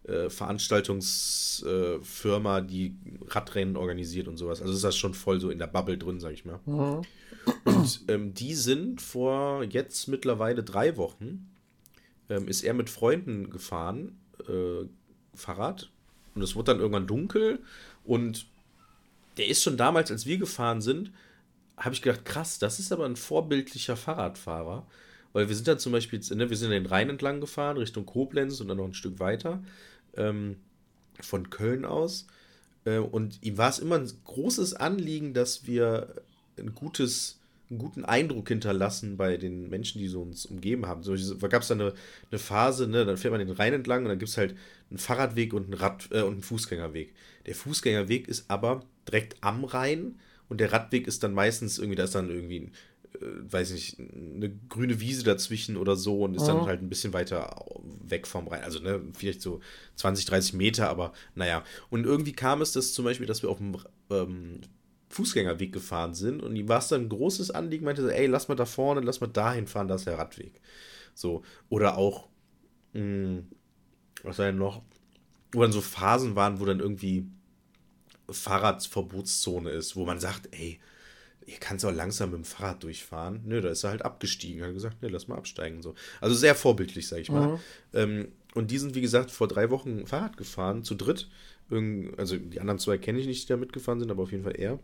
äh, Veranstaltungsfirma, äh, die Radrennen organisiert und sowas. Also ist das schon voll so in der Bubble drin, sag ich mal. Mhm. Und ähm, die sind vor jetzt mittlerweile drei Wochen, ähm, ist er mit Freunden gefahren, äh, Fahrrad. Und es wurde dann irgendwann dunkel und der ist schon damals, als wir gefahren sind, habe ich gedacht, krass, das ist aber ein vorbildlicher Fahrradfahrer. Weil wir sind dann zum Beispiel, ne, wir sind den Rhein entlang gefahren, Richtung Koblenz und dann noch ein Stück weiter ähm, von Köln aus. Äh, und ihm war es immer ein großes Anliegen, dass wir ein gutes, einen guten Eindruck hinterlassen bei den Menschen, die so uns umgeben haben. So gab es da eine, eine Phase, ne, dann fährt man den Rhein entlang und dann gibt es halt einen Fahrradweg und einen, Rad, äh, und einen Fußgängerweg. Der Fußgängerweg ist aber direkt am Rhein und der Radweg ist dann meistens irgendwie, da ist dann irgendwie äh, weiß nicht, eine grüne Wiese dazwischen oder so und ist mhm. dann halt ein bisschen weiter weg vom Rhein. Also, ne, vielleicht so 20, 30 Meter, aber naja. Und irgendwie kam es das zum Beispiel, dass wir auf dem ähm, Fußgängerweg gefahren sind und ihm war es dann ein großes Anliegen, meinte so, ey, lass mal da vorne, lass mal dahin fahren, da ist der Radweg. So. Oder auch, mh, hm, was war denn noch? Wo dann so Phasen waren, wo dann irgendwie Fahrradverbotszone ist, wo man sagt, ey, ihr kannst auch langsam mit dem Fahrrad durchfahren. Nö, da ist er halt abgestiegen. Hat gesagt, ne, lass mal absteigen. So. Also sehr vorbildlich, sag ich mal. Mhm. Ähm, und die sind, wie gesagt, vor drei Wochen Fahrrad gefahren, zu dritt. also die anderen zwei kenne ich nicht, die da mitgefahren sind, aber auf jeden Fall er.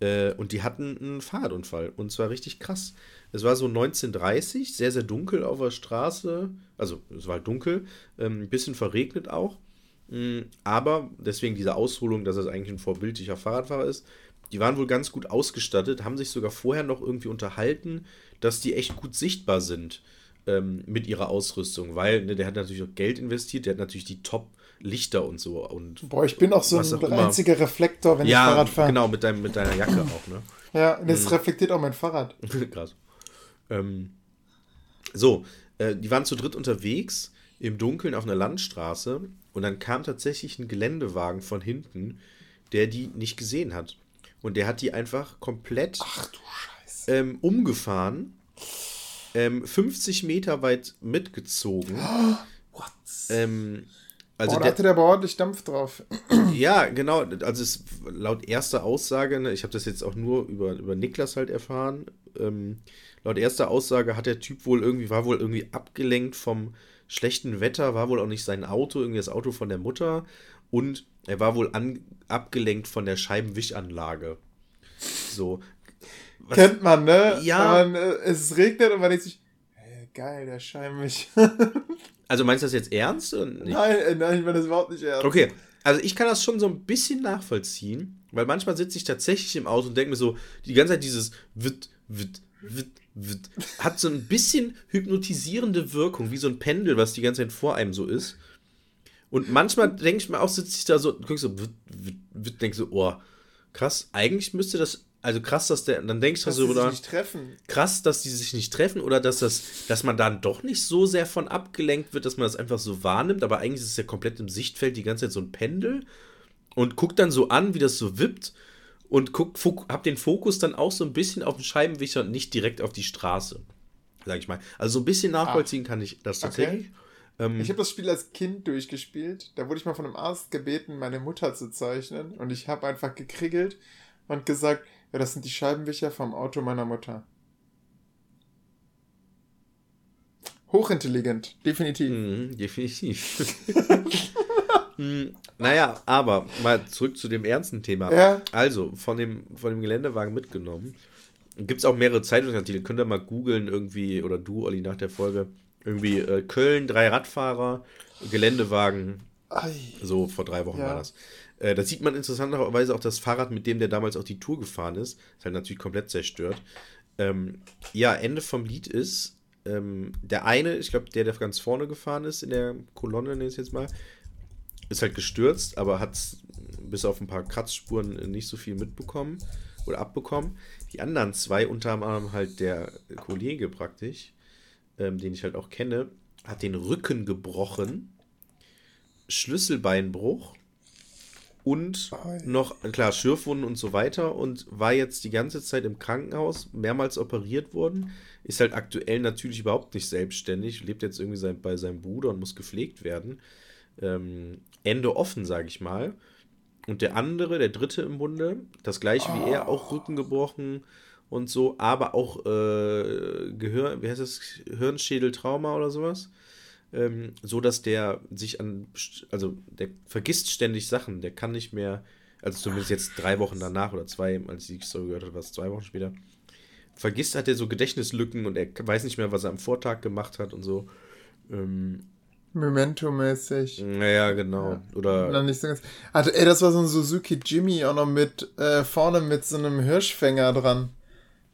Äh, und die hatten einen Fahrradunfall. Und zwar richtig krass. Es war so 1930, sehr, sehr dunkel auf der Straße. Also es war halt dunkel, ähm, ein bisschen verregnet auch. Mm, aber deswegen diese Ausholung, dass es eigentlich ein vorbildlicher Fahrradfahrer ist, die waren wohl ganz gut ausgestattet, haben sich sogar vorher noch irgendwie unterhalten, dass die echt gut sichtbar sind. ähm, mit ihrer Ausrüstung, weil ne, der hat natürlich auch Geld investiert, der hat natürlich die Top-Lichter und so. Und Boah, ich bin auch so ein einziger Reflektor, wenn ja, ich Fahrrad fahre. Genau, mit, deinem, mit deiner Jacke auch, ne? Ja, das mhm. reflektiert auch mein Fahrrad. Krass. Ähm, so, äh, die waren zu dritt unterwegs im Dunkeln auf einer Landstraße und dann kam tatsächlich ein Geländewagen von hinten, der die nicht gesehen hat. Und der hat die einfach komplett ähm, umgefahren, ähm, 50 Meter weit mitgezogen. What? Ähm, also oh, da der, hatte der aber ordentlich Dampf drauf. Ja, genau. Also es, laut erster Aussage, ne, ich habe das jetzt auch nur über, über Niklas halt erfahren. Ähm, laut erster Aussage hat der Typ wohl irgendwie, war wohl irgendwie abgelenkt vom schlechten Wetter, war wohl auch nicht sein Auto, irgendwie das Auto von der Mutter. Und er war wohl an, abgelenkt von der Scheibenwischanlage. So. Was, Kennt man, ne? Ja. Man, äh, es regnet und man denkt sich, hey, geil, der Scheibenwisch. also meinst du das jetzt ernst? Nein, äh, nein, ich meine das überhaupt nicht ernst. Okay, also ich kann das schon so ein bisschen nachvollziehen, weil manchmal sitze ich tatsächlich im Auto und denke mir so, die ganze Zeit dieses Witt, Witt, Witt, Witt, hat so ein bisschen hypnotisierende Wirkung, wie so ein Pendel, was die ganze Zeit vor einem so ist. Und manchmal denke ich mir auch, sitze ich da so, guck so, denke so, oh, krass, eigentlich müsste das also krass, dass der, dann denkst du so, oder? Nicht treffen. Krass, dass die sich nicht treffen oder dass das, dass man dann doch nicht so sehr von abgelenkt wird, dass man das einfach so wahrnimmt, aber eigentlich ist es ja komplett im Sichtfeld die ganze Zeit so ein Pendel und guckt dann so an, wie das so wippt und guck, hab den Fokus dann auch so ein bisschen auf den Scheibenwischer und nicht direkt auf die Straße, sag ich mal. Also so ein bisschen nachvollziehen Ach. kann ich das tatsächlich. Okay. Ähm, ich habe das Spiel als Kind durchgespielt. Da wurde ich mal von einem Arzt gebeten, meine Mutter zu zeichnen und ich habe einfach gekriegelt und gesagt, ja, das sind die Scheibenwischer vom Auto meiner Mutter. Hochintelligent, definitiv. Mm, definitiv. mm, naja, aber mal zurück zu dem ernsten Thema. Ja. Also, von dem, von dem Geländewagen mitgenommen. Gibt es auch mehrere Zeitungsartikel. Könnt ihr mal googeln, irgendwie, oder du, Olli, nach der Folge. Irgendwie äh, Köln, drei Radfahrer, Geländewagen. Ei. So, vor drei Wochen ja. war das. Äh, da sieht man interessanterweise auch das Fahrrad, mit dem der damals auch die Tour gefahren ist. Ist halt natürlich komplett zerstört. Ähm, ja, Ende vom Lied ist, ähm, der eine, ich glaube, der, der ganz vorne gefahren ist in der Kolonne, nenne ich es jetzt mal, ist halt gestürzt, aber hat bis auf ein paar Kratzspuren nicht so viel mitbekommen oder abbekommen. Die anderen zwei, unter anderem halt der Kollege praktisch, ähm, den ich halt auch kenne, hat den Rücken gebrochen, Schlüsselbeinbruch und noch, klar, Schürfwunden und so weiter und war jetzt die ganze Zeit im Krankenhaus, mehrmals operiert worden, ist halt aktuell natürlich überhaupt nicht selbstständig, lebt jetzt irgendwie sein, bei seinem Bruder und muss gepflegt werden. Ähm, Ende offen, sage ich mal. Und der andere, der dritte im Bunde, das gleiche oh. wie er, auch Rücken gebrochen und so, aber auch äh, Gehör, wie heißt das, Hirnschädeltrauma oder sowas ähm, so dass der sich an, also der vergisst ständig Sachen, der kann nicht mehr, also zumindest jetzt drei Wochen danach oder zwei, als ich die Story gehört habe, was zwei Wochen später, vergisst hat er so Gedächtnislücken und er weiß nicht mehr, was er am Vortag gemacht hat und so. Ähm, Memento-mäßig. Naja, genau. Ja. Oder. nicht so ganz. Also, ey, das war so ein Suzuki Jimmy auch noch mit äh, vorne mit so einem Hirschfänger dran.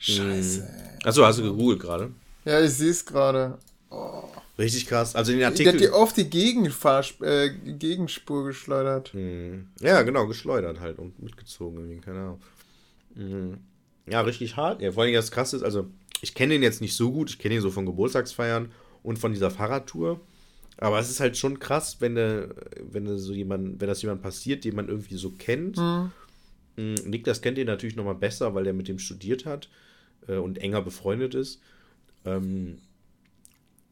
Scheiße. Achso, hast du gegoogelt gerade? Ja, ich sehe es gerade. Oh. Richtig krass. Also den Artikel. Der hat die oft die Gegenfahr äh, Gegenspur geschleudert. Mhm. Ja, genau, geschleudert halt und mitgezogen. Keine Ahnung. Mhm. Ja, richtig hart. Ja, vor allem das krasse ist, also ich kenne ihn jetzt nicht so gut. Ich kenne ihn so von Geburtstagsfeiern und von dieser Fahrradtour. Aber es ist halt schon krass, wenn de, wenn de so jemand, wenn das jemand passiert, den man irgendwie so kennt. Mhm. mhm Niklas kennt ihn natürlich nochmal besser, weil er mit dem studiert hat äh, und enger befreundet ist. Ähm,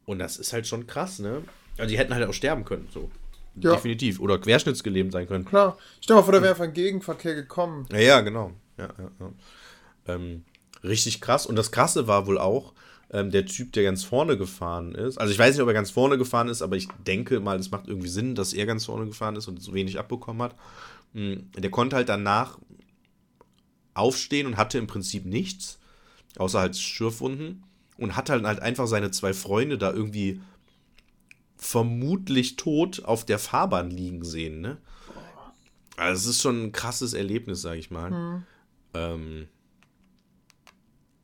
und das ist halt schon krass, ne? Also die hätten halt auch sterben können, so. Ja. Definitiv. Oder querschnittsgelähmt sein können. Klar. Stell dir mal vor, da wäre einfach ein Gegenverkehr gekommen. Ja, ja genau. Ja, ja, ja. Ähm, richtig krass. Und das Krasse war wohl auch, ähm, der Typ, der ganz vorne gefahren ist. Also ich weiß nicht, ob er ganz vorne gefahren ist, aber ich denke mal, es macht irgendwie Sinn, dass er ganz vorne gefahren ist und so wenig abbekommen hat. Mhm. Der konnte halt danach aufstehen und hatte im Prinzip nichts, außer halt Schürfwunden und hat halt, halt einfach seine zwei Freunde da irgendwie vermutlich tot auf der Fahrbahn liegen sehen, ne? Also es ist schon ein krasses Erlebnis, sag ich mal. Hm. Ähm,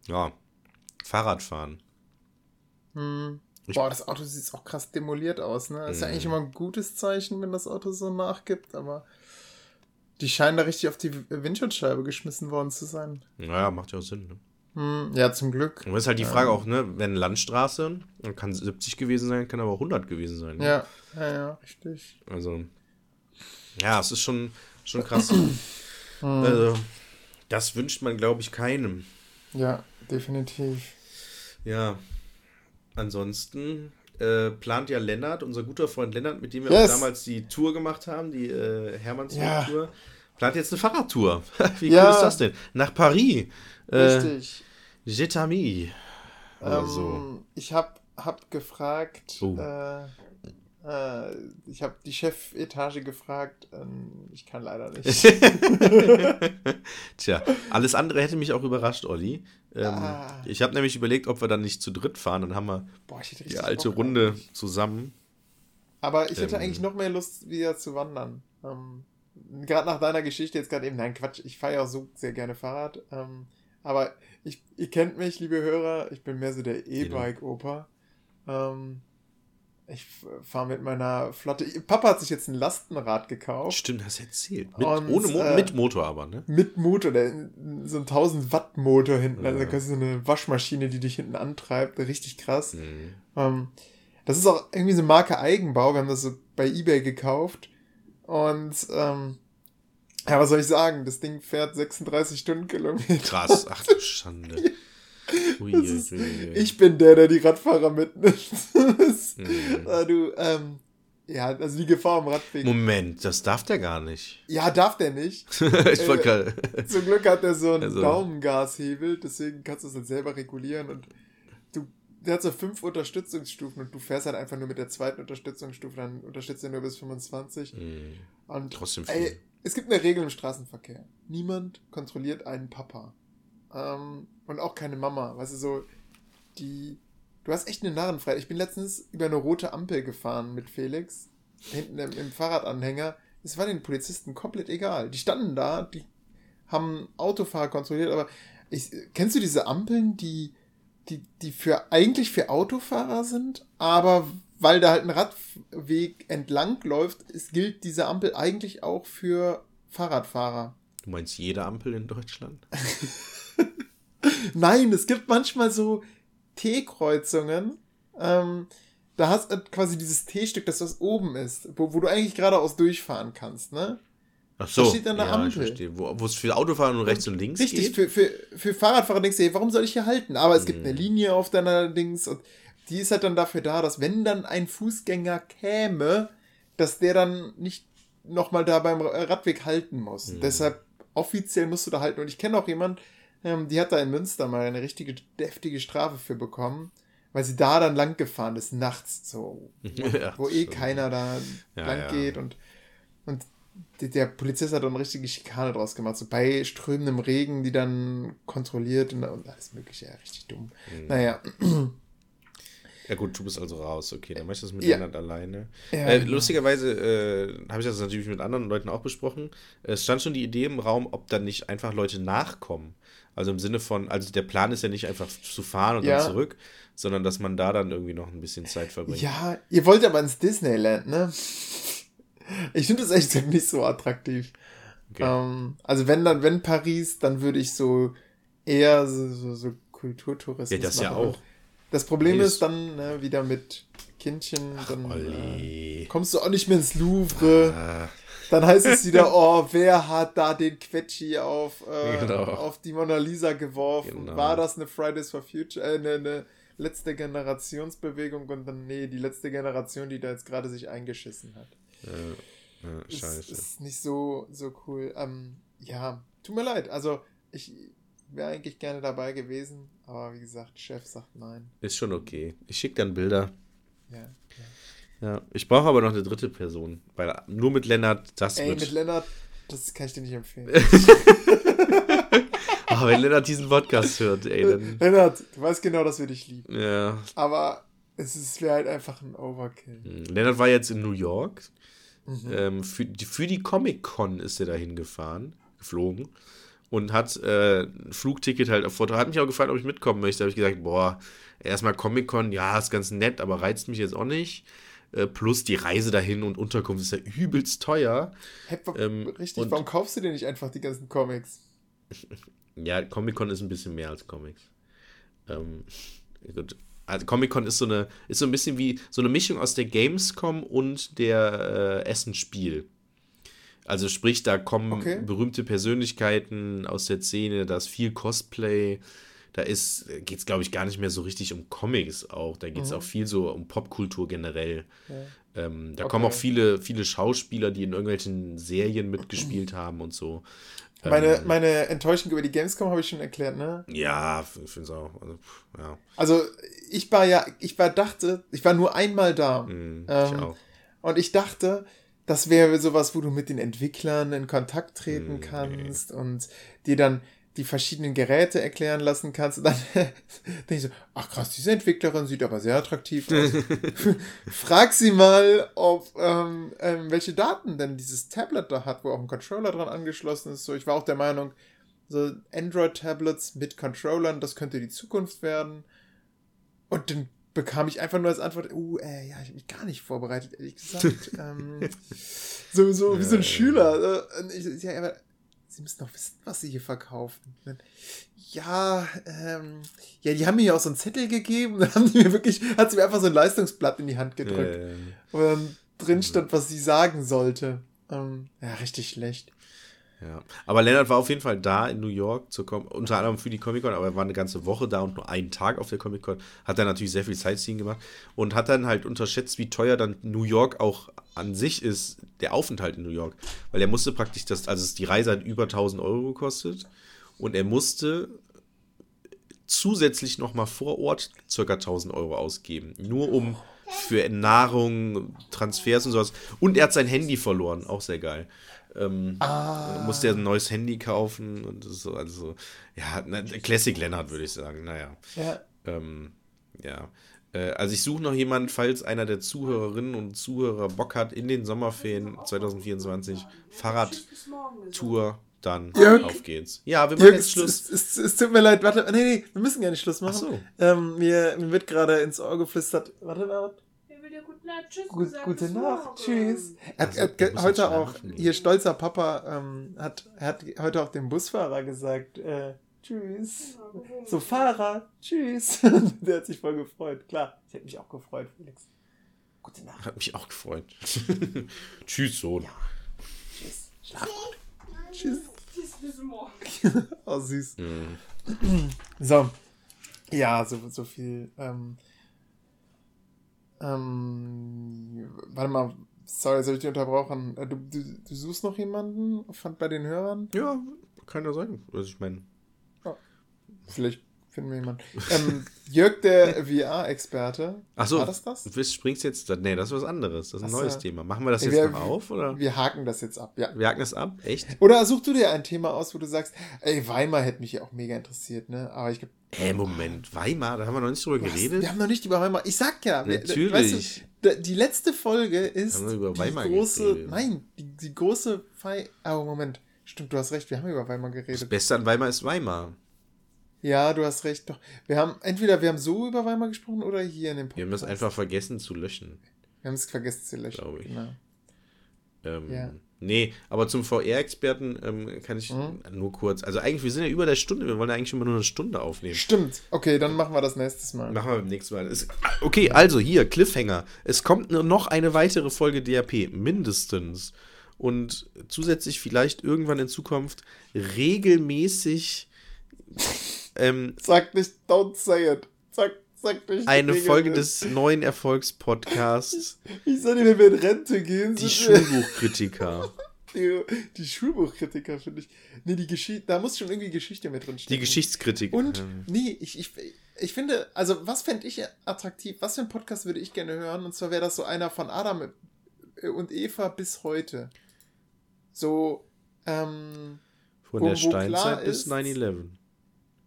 ja, Fahrradfahren. Hm. Boah, das Auto sieht auch krass demoliert aus, ne? Ist ja eigentlich mhm. immer ein gutes Zeichen, wenn das Auto so nachgibt, aber die scheinen da richtig auf die Windschutzscheibe geschmissen worden zu sein. Naja, macht ja auch Sinn, ne? Hm, ja, zum Glück. Und das ist halt die Frage ähm. auch, ne, wenn Landstraße, dann kann 70 gewesen sein, kann aber auch 100 gewesen sein. Ne? Ja, ja, ja, richtig. Also, ja, es ist schon, schon krass. hm. Also, das wünscht man, glaube ich, keinem. Ja, definitiv. Ja, ansonsten äh, plant ja Lennart, unser guter Freund Lennart, mit dem wir yes. auch damals die Tour gemacht haben, die äh, Hermanns-Tour, ja. Plant jetzt eine Fahrradtour. Wie ja. cool ist das denn? Nach Paris. Äh, Richtig. Jetami. Ähm, so. Ich habe hab gefragt, oh. äh, äh, ich habe die Chefetage gefragt, ähm, ich kann leider nicht. Tja, alles andere hätte mich auch überrascht, Olli. Ähm, ah. Ich habe nämlich überlegt, ob wir dann nicht zu dritt fahren, dann haben wir Boah, die alte Bock Runde eigentlich. zusammen. Aber ich hätte ähm, eigentlich noch mehr Lust, wieder zu wandern. Ähm, gerade nach deiner Geschichte jetzt gerade eben, nein, Quatsch, ich fahre ja auch so sehr gerne Fahrrad. Ähm, aber ich, ihr kennt mich, liebe Hörer, ich bin mehr so der E-Bike-Opa. Ähm, ich fahre mit meiner Flotte. Papa hat sich jetzt ein Lastenrad gekauft. Stimmt, hast du erzählt. Mit, und, ohne Mo äh, mit Motor aber, ne? Mit Motor, der, so ein 1000 Watt Motor hinten. Also ja. Also so eine Waschmaschine, die dich hinten antreibt. Richtig krass. Mhm. Ähm, das ist auch irgendwie so Marke Eigenbau. Wir haben das so bei eBay gekauft. Und ähm, ja, was soll ich sagen? Das Ding fährt 36 Stundenkilometer. Krass, ach du Schande. Ui, ist, ui, ui. Ich bin der, der die Radfahrer mitnimmt. das, mhm. äh, du, ähm, ja, also die Gefahr am Radweg. Moment, das darf der gar nicht. Ja, darf der nicht. ich äh, zum Glück hat er so einen also. Daumengashebel, deswegen kannst du es dann selber regulieren und der hat so fünf Unterstützungsstufen und du fährst halt einfach nur mit der zweiten Unterstützungsstufe, dann unterstützt er nur bis 25. Mhm. Und Trotzdem viel. Ey, es gibt eine Regel im Straßenverkehr. Niemand kontrolliert einen Papa. Ähm, und auch keine Mama. Weißt du, so, die. Du hast echt eine Narrenfreiheit. Ich bin letztens über eine rote Ampel gefahren mit Felix, hinten im, im Fahrradanhänger. Es war den Polizisten komplett egal. Die standen da, die haben Autofahrer kontrolliert, aber ich, kennst du diese Ampeln, die, die, die für eigentlich für Autofahrer sind, aber weil da halt ein Radweg entlang läuft, es gilt diese Ampel eigentlich auch für Fahrradfahrer. Du meinst jede Ampel in Deutschland? Nein, es gibt manchmal so T-Kreuzungen. Ähm, da hast du quasi dieses T-Stück, das was oben ist, wo, wo du eigentlich geradeaus durchfahren kannst, ne? Ach so, da steht dann eine ja, Ampel. Wo, es für Autofahrer nur rechts und links Richtig, geht? Richtig, für, für, für Fahrradfahrer denkst du, hey, warum soll ich hier halten? Aber es hm. gibt eine Linie auf deiner Dings und die ist halt dann dafür da, dass wenn dann ein Fußgänger käme, dass der dann nicht nochmal da beim Radweg halten muss. Hm. Deshalb offiziell musst du da halten. Und ich kenne auch jemanden, ähm, die hat da in Münster mal eine richtige deftige Strafe für bekommen, weil sie da dann lang gefahren ist, nachts so, ja, wo eh keiner da ja, lang ja. geht und, und der Polizist hat dann eine richtige Schikane draus gemacht, so bei strömendem Regen, die dann kontrolliert und, und alles mögliche, ja, richtig dumm. Mhm. Naja. Ja gut, du bist also raus, okay, dann möchtest du es mit ja. Lennart alleine. Ja, äh, genau. lustigerweise äh, habe ich das natürlich mit anderen Leuten auch besprochen. Es stand schon die Idee im Raum, ob dann nicht einfach Leute nachkommen. Also im Sinne von, also der Plan ist ja nicht einfach zu fahren und ja. dann zurück, sondern dass man da dann irgendwie noch ein bisschen Zeit verbringt. Ja, ihr wollt aber ins Disneyland, ne? Ich finde das echt nicht so attraktiv. Okay. Ähm, also wenn dann, wenn Paris, dann würde ich so eher so, so, so Kulturtourismus Ja, das machen. ja auch. Das Problem nee, ist dann ne, wieder mit Kindchen, Ach, dann äh, kommst du auch nicht mehr ins Louvre. Ah. Dann heißt es wieder, oh, wer hat da den Quetschi auf, äh, genau. auf die Mona Lisa geworfen? Genau. War das eine Fridays for Future, äh, eine, eine letzte Generationsbewegung? Und dann, nee, die letzte Generation, die da jetzt gerade sich eingeschissen hat. Ja, ja scheiße. Ist, ist nicht so, so cool. Ähm, ja, tut mir leid. Also, ich wäre eigentlich gerne dabei gewesen, aber wie gesagt, Chef sagt nein. Ist schon okay. Ich schicke dann Bilder. Ja, ja. Ja, ich brauche aber noch eine dritte Person, weil nur mit Lennart, das Ey, wird... mit Lennart, das kann ich dir nicht empfehlen. aber wenn Lennart diesen Podcast hört, ey, dann... Lennart, du weißt genau, dass wir dich lieben. Ja. Aber es wäre halt einfach ein Overkill. Hm, Lennart war jetzt in New York. Mhm. Ähm, für, die, für die Comic-Con ist er dahin gefahren, geflogen. und hat äh, ein Flugticket halt auf Foto. Hat mich auch gefragt, ob ich mitkommen möchte. Da habe ich gesagt, boah, erstmal Comic-Con, ja, ist ganz nett, aber reizt mich jetzt auch nicht. Äh, plus die Reise dahin und Unterkunft ist ja übelst teuer. Hey, ähm, richtig, warum kaufst du dir nicht einfach die ganzen Comics? ja, Comic-Con ist ein bisschen mehr als Comics. Ähm, gut. Also Comic-Con ist so eine, ist so ein bisschen wie so eine Mischung aus der Gamescom und der äh, Essen-Spiel. Also sprich, da kommen okay. berühmte Persönlichkeiten aus der Szene, da ist viel Cosplay, da ist, geht es, glaube ich, gar nicht mehr so richtig um Comics auch. Da geht es mhm. auch viel so um Popkultur generell. Ja. Ähm, da okay. kommen auch viele, viele Schauspieler, die in irgendwelchen Serien mitgespielt haben und so. Meine, ähm, meine Enttäuschung über die Gamescom habe ich schon erklärt, ne? Ja, ich finde es auch. Also, ja. also, ich war ja, ich war dachte, ich war nur einmal da. Mm, ähm, ich auch. Und ich dachte, das wäre sowas, wo du mit den Entwicklern in Kontakt treten mm, kannst nee. und dir dann die verschiedenen Geräte erklären lassen kannst. Und dann denke ich so, ach krass, diese Entwicklerin sieht aber sehr attraktiv aus. Frag sie mal, ob ähm, ähm, welche Daten denn dieses Tablet da hat, wo auch ein Controller dran angeschlossen ist. So, ich war auch der Meinung, so Android-Tablets mit Controllern, das könnte die Zukunft werden. Und dann bekam ich einfach nur als Antwort, uh, äh, ja, ich habe mich gar nicht vorbereitet, ehrlich gesagt. ähm, so, so wie so ein Schüler. Äh, ich, ja, aber Sie müssen doch wissen, was Sie hier verkaufen. Ja, ähm, ja, die haben mir ja auch so einen Zettel gegeben. Dann haben die mir wirklich, hat sie mir einfach so ein Leistungsblatt in die Hand gedrückt. Ja, ja, Wo dann drin stand, was sie sagen sollte. Ähm, ja, richtig schlecht. Ja. Aber Lennart war auf jeden Fall da in New York, zur unter anderem für die Comic-Con, aber er war eine ganze Woche da und nur einen Tag auf der Comic-Con. Hat dann natürlich sehr viel Sightseeing gemacht und hat dann halt unterschätzt, wie teuer dann New York auch an sich ist, der Aufenthalt in New York. Weil er musste praktisch das, also die Reise hat über 1000 Euro gekostet und er musste zusätzlich nochmal vor Ort ca. 1000 Euro ausgeben. Nur um für Nahrung, Transfers und sowas. Und er hat sein Handy verloren, auch sehr geil. Ähm, ah. Musste er ein neues Handy kaufen und so, also ja, ne, Classic Lennart würde ich sagen, naja. Ja. Ähm, ja. Äh, also ich suche noch jemanden, falls einer der Zuhörerinnen und Zuhörer Bock hat, in den Sommerferien 2024 Fahrradtour, dann Jörg, auf geht's. Ja, wir machen Jörg, jetzt Schluss. Es, es, es, tut mir leid, warte, nee, nee, wir müssen gar nicht Schluss machen. Ach so. Ähm, mir, mir wird gerade ins Ohr geflüstert, warte, warte dir gute Nacht, tschüss Gut, Gute Nacht, tschüss. Er hat, er heute auch, hier stolzer Papa, ähm, hat, hat heute auch dem Busfahrer gesagt, äh, tschüss. So, Fahrer, tschüss. Der hat sich voll gefreut. Klar, ich hätte mich auch gefreut, Felix. Gute Nacht. Hat mich auch gefreut. tschüss, Sohn. Ja. Tschüss. Schlaf gut. Tschüss. Tschüss, bis morgen. oh, süß. Mhm. So. Ja, so, so viel. Ähm, ähm, warte mal, sorry, soll ich dich unterbrochen? Äh, du, du, du suchst noch jemanden bei den Hörern? Ja, kann ja sein. Also ich meine. Ja, vielleicht finden wir jemanden. Ähm, Jörg, der VR-Experte. Achso, war das das? Du springst jetzt. Nee, das ist was anderes. Das ist ein Achso. neues Thema. Machen wir das jetzt wir, noch auf? Oder? Wir haken das jetzt ab, ja. Wir haken das ab? Echt? Oder such du dir ein Thema aus, wo du sagst, ey, Weimar hätte mich ja auch mega interessiert, ne? Aber ich glaube, Hä, Moment, Weimar, da haben wir noch nicht drüber Was? geredet. Wir haben noch nicht über Weimar. Ich sag ja, natürlich. Weißt du, die letzte Folge ist haben wir über Weimar die große, geredet. nein, die, die große Fei. Oh Moment, stimmt, du hast recht, wir haben über Weimar geredet. Das Beste an Weimar ist Weimar. Ja, du hast recht. Doch, wir haben entweder wir haben so über Weimar gesprochen oder hier in dem Podcast. Wir haben es einfach vergessen zu löschen. Wir haben es vergessen zu löschen. Glaube ich. Genau. Ähm, ja. Nee, aber zum VR-Experten ähm, kann ich mhm. nur kurz. Also eigentlich, wir sind ja über der Stunde, wir wollen ja eigentlich immer nur eine Stunde aufnehmen. Stimmt. Okay, dann machen wir das nächstes Mal. Machen wir beim nächsten Mal. Es, okay, also hier, Cliffhanger. Es kommt nur noch eine weitere Folge DRP, mindestens. Und zusätzlich vielleicht irgendwann in Zukunft regelmäßig. Ähm, Sag nicht, don't say it. Sag Sag nicht eine Folge des neuen Erfolgspodcasts. Ich soll dir, wenn wir in Rente gehen. Die Schulbuchkritiker. Die, die Schulbuchkritiker, finde ich. Nee, die Geschichte, da muss schon irgendwie Geschichte mit drin stehen. Die Geschichtskritiker. Und, nee, ich, ich, ich finde, also, was fände ich attraktiv? Was für ein Podcast würde ich gerne hören? Und zwar wäre das so einer von Adam und Eva bis heute. So, ähm. Von wo, der Steinzeit bis 9-11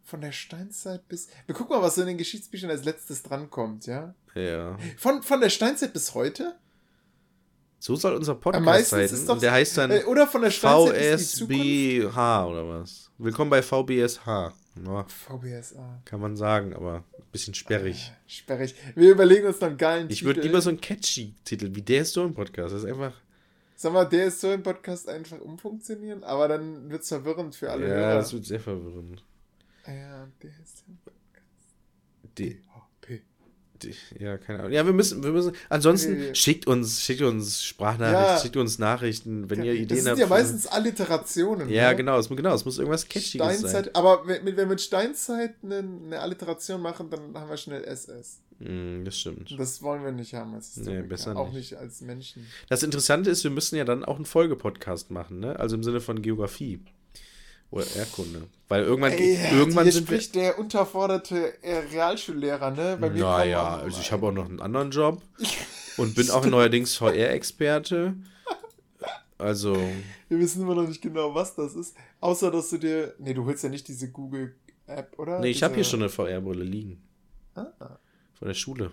von der Steinzeit bis. Wir gucken mal, was so in den Geschichtsbüchern als letztes drankommt, ja? Ja. Von, von der Steinzeit bis heute? So soll unser Podcast heißen. Doch, der heißt dann äh, oder von der VSBH oder was? Willkommen bei VBSH. Ja, VBSA. Kann man sagen, aber ein bisschen sperrig. Äh, sperrig. Wir überlegen uns noch einen geilen ich Titel. Ich würde lieber so einen catchy Titel wie Der ist so im Podcast. Das ist einfach. Sag mal, der ist so im Podcast einfach umfunktionieren, aber dann wird es verwirrend für alle. Ja, Hörer. das wird sehr verwirrend. Podcast. Die. Ja, keine Ahnung. Ja, wir müssen, wir müssen. Ansonsten nee. schickt uns, schickt uns Sprachnachrichten, ja. schickt uns Nachrichten, wenn ihr Ideen habt. Das sind ja meistens Alliterationen. Ja, ne? genau, es, genau, es muss irgendwas Catchiges sein. Aber wenn, wenn wir mit Steinzeit eine, eine, Alliteration machen, dann haben wir schnell SS. Mm, das stimmt. Das wollen wir nicht haben als nee, besser Auch nicht. nicht als Menschen. Das Interessante ist, wir müssen ja dann auch einen Folgepodcast machen, ne? Also im Sinne von Geografie. Oder Erdkunde. Weil irgendwann, Ey, irgendwann hier sind spricht wir der unterforderte äh, Realschullehrer, ne? Bei mir naja, also ich habe auch noch einen anderen Job und bin auch neuerdings VR-Experte. Also. Wir wissen immer noch nicht genau, was das ist. Außer, dass du dir. Nee, du holst ja nicht diese Google-App, oder? Nee, ich habe hier schon eine VR-Brille liegen. Ah. Von der Schule.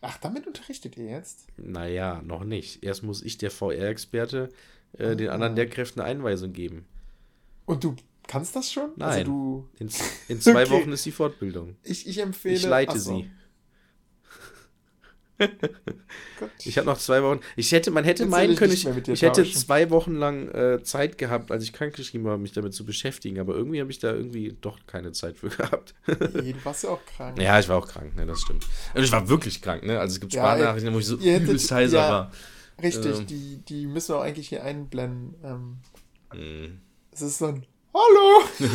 Ach, damit unterrichtet ihr jetzt? Naja, noch nicht. Erst muss ich, der VR-Experte, äh, den anderen Lehrkräften eine Einweisung geben. Und du kannst das schon? Also Nein. Also du... in, in zwei okay. Wochen ist die Fortbildung. Ich, ich empfehle. Ich leite so. sie. ich habe noch zwei Wochen. Ich hätte, man hätte Jetzt meinen können, ich, ich hätte zwei Wochen lang äh, Zeit gehabt, als ich krankgeschrieben habe, mich damit zu beschäftigen. Aber irgendwie habe ich da irgendwie doch keine Zeit für gehabt. du warst ja auch krank. Ja, ich war auch krank, ne, das stimmt. Und ich war wirklich krank, ne? Also es gibt Sprachnachrichten, wo ich so übelst heiser ja, war. Richtig, ähm, die, die müssen wir auch eigentlich hier einblenden. Ähm, mm. Es ist so ein Hallo!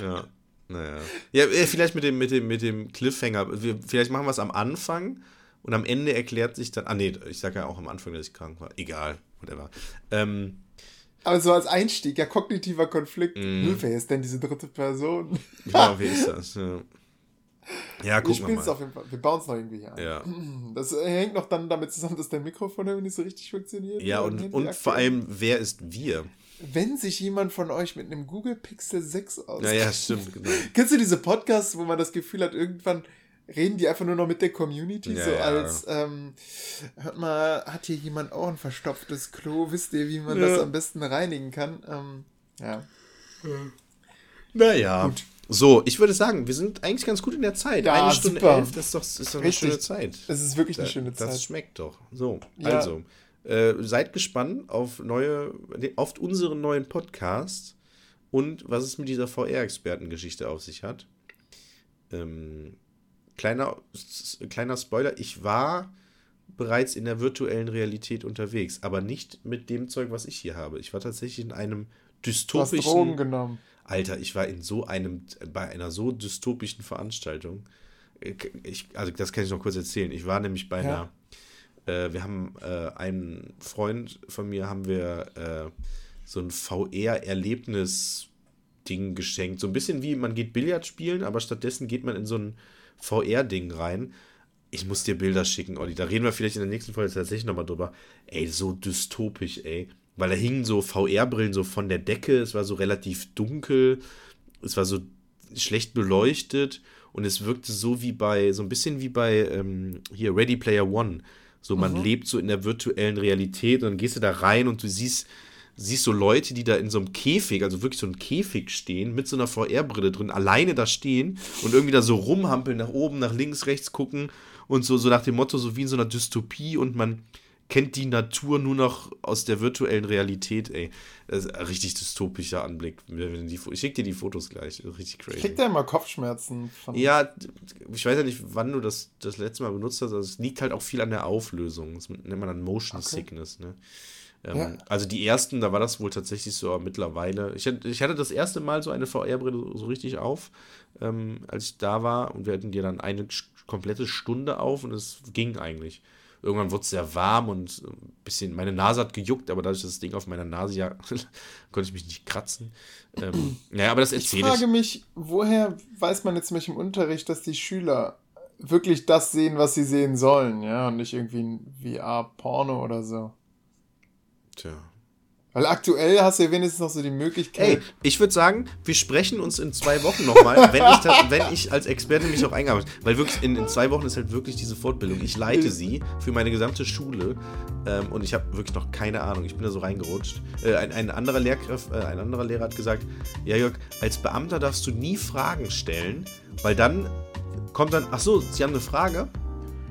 ja, naja. Ja, vielleicht mit dem, mit dem, mit dem Cliffhanger. Wir, vielleicht machen wir es am Anfang und am Ende erklärt sich dann. Ah, nee, ich sage ja auch am Anfang, dass ich krank war. Egal, whatever. Ähm, aber so als Einstieg, ja, kognitiver Konflikt. Mm. Wer ist denn diese dritte Person? Genau, wer ist das? Ja. Ja, guck wir mal. Auf jeden Fall. Wir bauen es noch irgendwie an. Ja. Das hängt noch dann damit zusammen, dass dein Mikrofon irgendwie nicht so richtig funktioniert. Ja, und, und vor allem, wer ist wir? Wenn sich jemand von euch mit einem Google Pixel 6 auskennt. Ja, ja, stimmt, genau. Kennst du diese Podcasts, wo man das Gefühl hat, irgendwann reden die einfach nur noch mit der Community, ja, so ja. als, ähm, hört mal, hat hier jemand auch ein verstopftes Klo? Wisst ihr, wie man ja. das am besten reinigen kann? Ähm, ja. Naja. Gut. So, ich würde sagen, wir sind eigentlich ganz gut in der Zeit. Ja, Eine Stunde super. elf, das ist doch, ist doch eine schöne Zeit. Das ist wirklich eine schöne Zeit. Das schmeckt doch. So, ja. also, äh, seid gespannt auf neue, auf unseren neuen Podcast und was es mit dieser VR-Expertengeschichte auf sich hat. Ähm, kleiner, kleiner Spoiler, ich war bereits in der virtuellen Realität unterwegs, aber nicht mit dem Zeug, was ich hier habe. Ich war tatsächlich in einem dystopischen. Du hast Drogen genommen. Alter, ich war in so einem, bei einer so dystopischen Veranstaltung. Ich, also das kann ich noch kurz erzählen. Ich war nämlich bei ja. einer, äh, wir haben äh, einen Freund von mir, haben wir äh, so ein VR-Erlebnis-Ding geschenkt. So ein bisschen wie, man geht Billard spielen, aber stattdessen geht man in so ein VR-Ding rein. Ich muss dir Bilder schicken, Olli. Da reden wir vielleicht in der nächsten Folge tatsächlich nochmal drüber. Ey, so dystopisch, ey weil da hingen so VR-Brillen so von der Decke, es war so relativ dunkel, es war so schlecht beleuchtet und es wirkte so wie bei, so ein bisschen wie bei ähm, hier Ready Player One. So, man mhm. lebt so in der virtuellen Realität und dann gehst du da rein und du siehst, siehst so Leute, die da in so einem Käfig, also wirklich so einem Käfig stehen, mit so einer VR-Brille drin, alleine da stehen und irgendwie da so rumhampeln, nach oben, nach links, rechts gucken und so, so nach dem Motto, so wie in so einer Dystopie und man kennt die Natur nur noch aus der virtuellen Realität, ey. Richtig dystopischer Anblick. Ich schicke dir die Fotos gleich. richtig crazy. Kriegt der immer Kopfschmerzen? ja, ich weiß ja nicht, wann du das das letzte Mal benutzt hast. Also es liegt halt auch viel an der Auflösung. Das nennt man dann Motion okay. Sickness, ne? Ähm, ja. Also die ersten, da war das wohl tatsächlich so, mittlerweile. Ich, ich hatte das erste Mal so eine VR-Brille so richtig auf, ähm, als ich da war. Und wir hatten die dann eine komplette Stunde auf und es ging eigentlich. Irgendwann wurde es sehr warm und ein bisschen, meine Nase hat gejuckt, aber dadurch, dass das Ding auf meiner Nase ja, konnte ich mich nicht kratzen. Ähm, naja, aber das erzähle ich. Ich frage mich, woher weiß man jetzt mich im Unterricht, dass die Schüler wirklich das sehen, was sie sehen sollen, ja, und nicht irgendwie ein VR-Porno oder so. Tja. Weil aktuell hast du ja wenigstens noch so die Möglichkeit. Ey, ich würde sagen, wir sprechen uns in zwei Wochen nochmal, wenn, ich wenn ich als Experte mich auch habe. Weil wirklich in, in, zwei Wochen ist halt wirklich diese Fortbildung. Ich leite sie für meine gesamte Schule ähm, und ich habe wirklich noch keine Ahnung. Ich bin da so reingerutscht. Äh, ein, ein, anderer Lehrkraft, äh, ein anderer Lehrer hat gesagt: Ja, Jörg, als Beamter darfst du nie Fragen stellen, weil dann kommt dann, ach so, Sie haben eine Frage?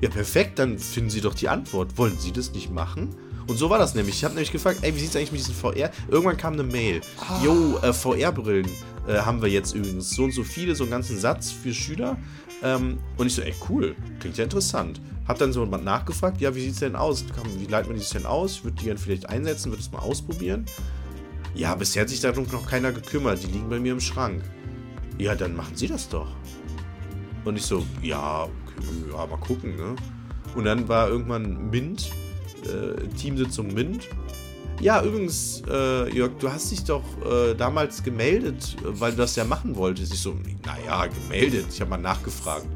Ja, perfekt, dann finden Sie doch die Antwort. Wollen Sie das nicht machen? Und so war das nämlich. Ich habe nämlich gefragt, ey, wie sieht es eigentlich mit diesen VR? Irgendwann kam eine Mail. Ah. Jo, äh, VR-Brillen äh, haben wir jetzt übrigens. So und so viele, so einen ganzen Satz für Schüler. Ähm, und ich so, ey, cool, klingt ja interessant. Hab dann so mal nachgefragt, ja, wie sieht es denn aus? Wie leiten wir das denn aus? Ich würde die dann vielleicht einsetzen, würde es mal ausprobieren. Ja, bisher hat sich darum noch keiner gekümmert. Die liegen bei mir im Schrank. Ja, dann machen Sie das doch. Und ich so, ja, okay, ja, mal gucken, ne? Und dann war irgendwann Mint äh, Teamsitzung MINT. Ja, übrigens, äh, Jörg, du hast dich doch äh, damals gemeldet, weil du das ja machen wolltest. Ich so, naja, gemeldet. Ich habe mal nachgefragt.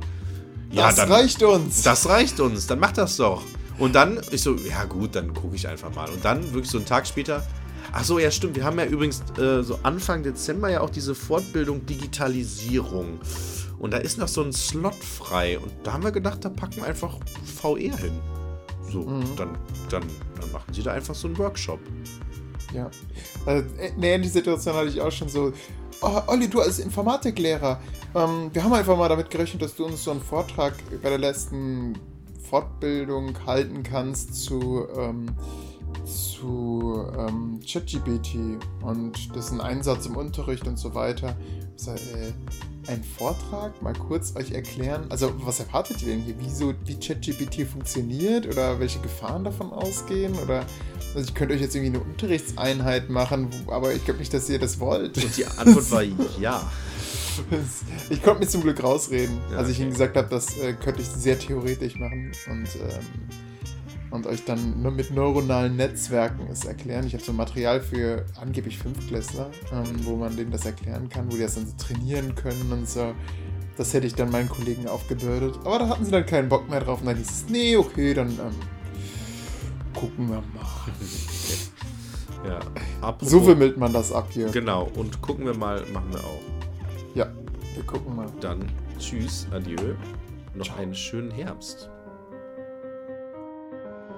Ja, das dann, reicht uns. Das reicht uns, dann mach das doch. Und dann, ich so, ja gut, dann gucke ich einfach mal. Und dann, wirklich so einen Tag später, ach so, ja stimmt, wir haben ja übrigens äh, so Anfang Dezember ja auch diese Fortbildung Digitalisierung. Und da ist noch so ein Slot frei. Und da haben wir gedacht, da packen wir einfach VR hin. So, mhm. dann, dann, dann machen sie da einfach so einen Workshop. Ja. Also, eine ähnliche Situation hatte ich auch schon so. Oh, Olli, du als Informatiklehrer, ähm, wir haben einfach mal damit gerechnet, dass du uns so einen Vortrag bei der letzten Fortbildung halten kannst zu, ähm, zu ähm, ChatGPT und dessen Einsatz im Unterricht und so weiter. Äh, einen Vortrag mal kurz euch erklären? Also, was erwartet ihr denn hier? Wieso, wie ChatGPT funktioniert oder welche Gefahren davon ausgehen? Oder also ich könnte euch jetzt irgendwie eine Unterrichtseinheit machen, aber ich glaube nicht, dass ihr das wollt. Und die Antwort war ja. Ich konnte mir zum Glück rausreden, ja, als ich okay. ihm gesagt habe, das äh, könnte ich sehr theoretisch machen. Und ähm, und euch dann nur mit neuronalen Netzwerken es erklären. Ich habe so Material für angeblich Fünftklässler, ähm, wo man denen das erklären kann, wo die das dann so trainieren können und so. Das hätte ich dann meinen Kollegen aufgebürdet. Aber da hatten sie dann keinen Bock mehr drauf und dann hieß es, nee, okay, dann ähm, gucken wir mal. ja, apropos, so wimmelt man das ab hier. Genau, und gucken wir mal, machen wir auch. Ja, wir gucken mal. Dann tschüss, adieu. Noch Ciao. einen schönen Herbst.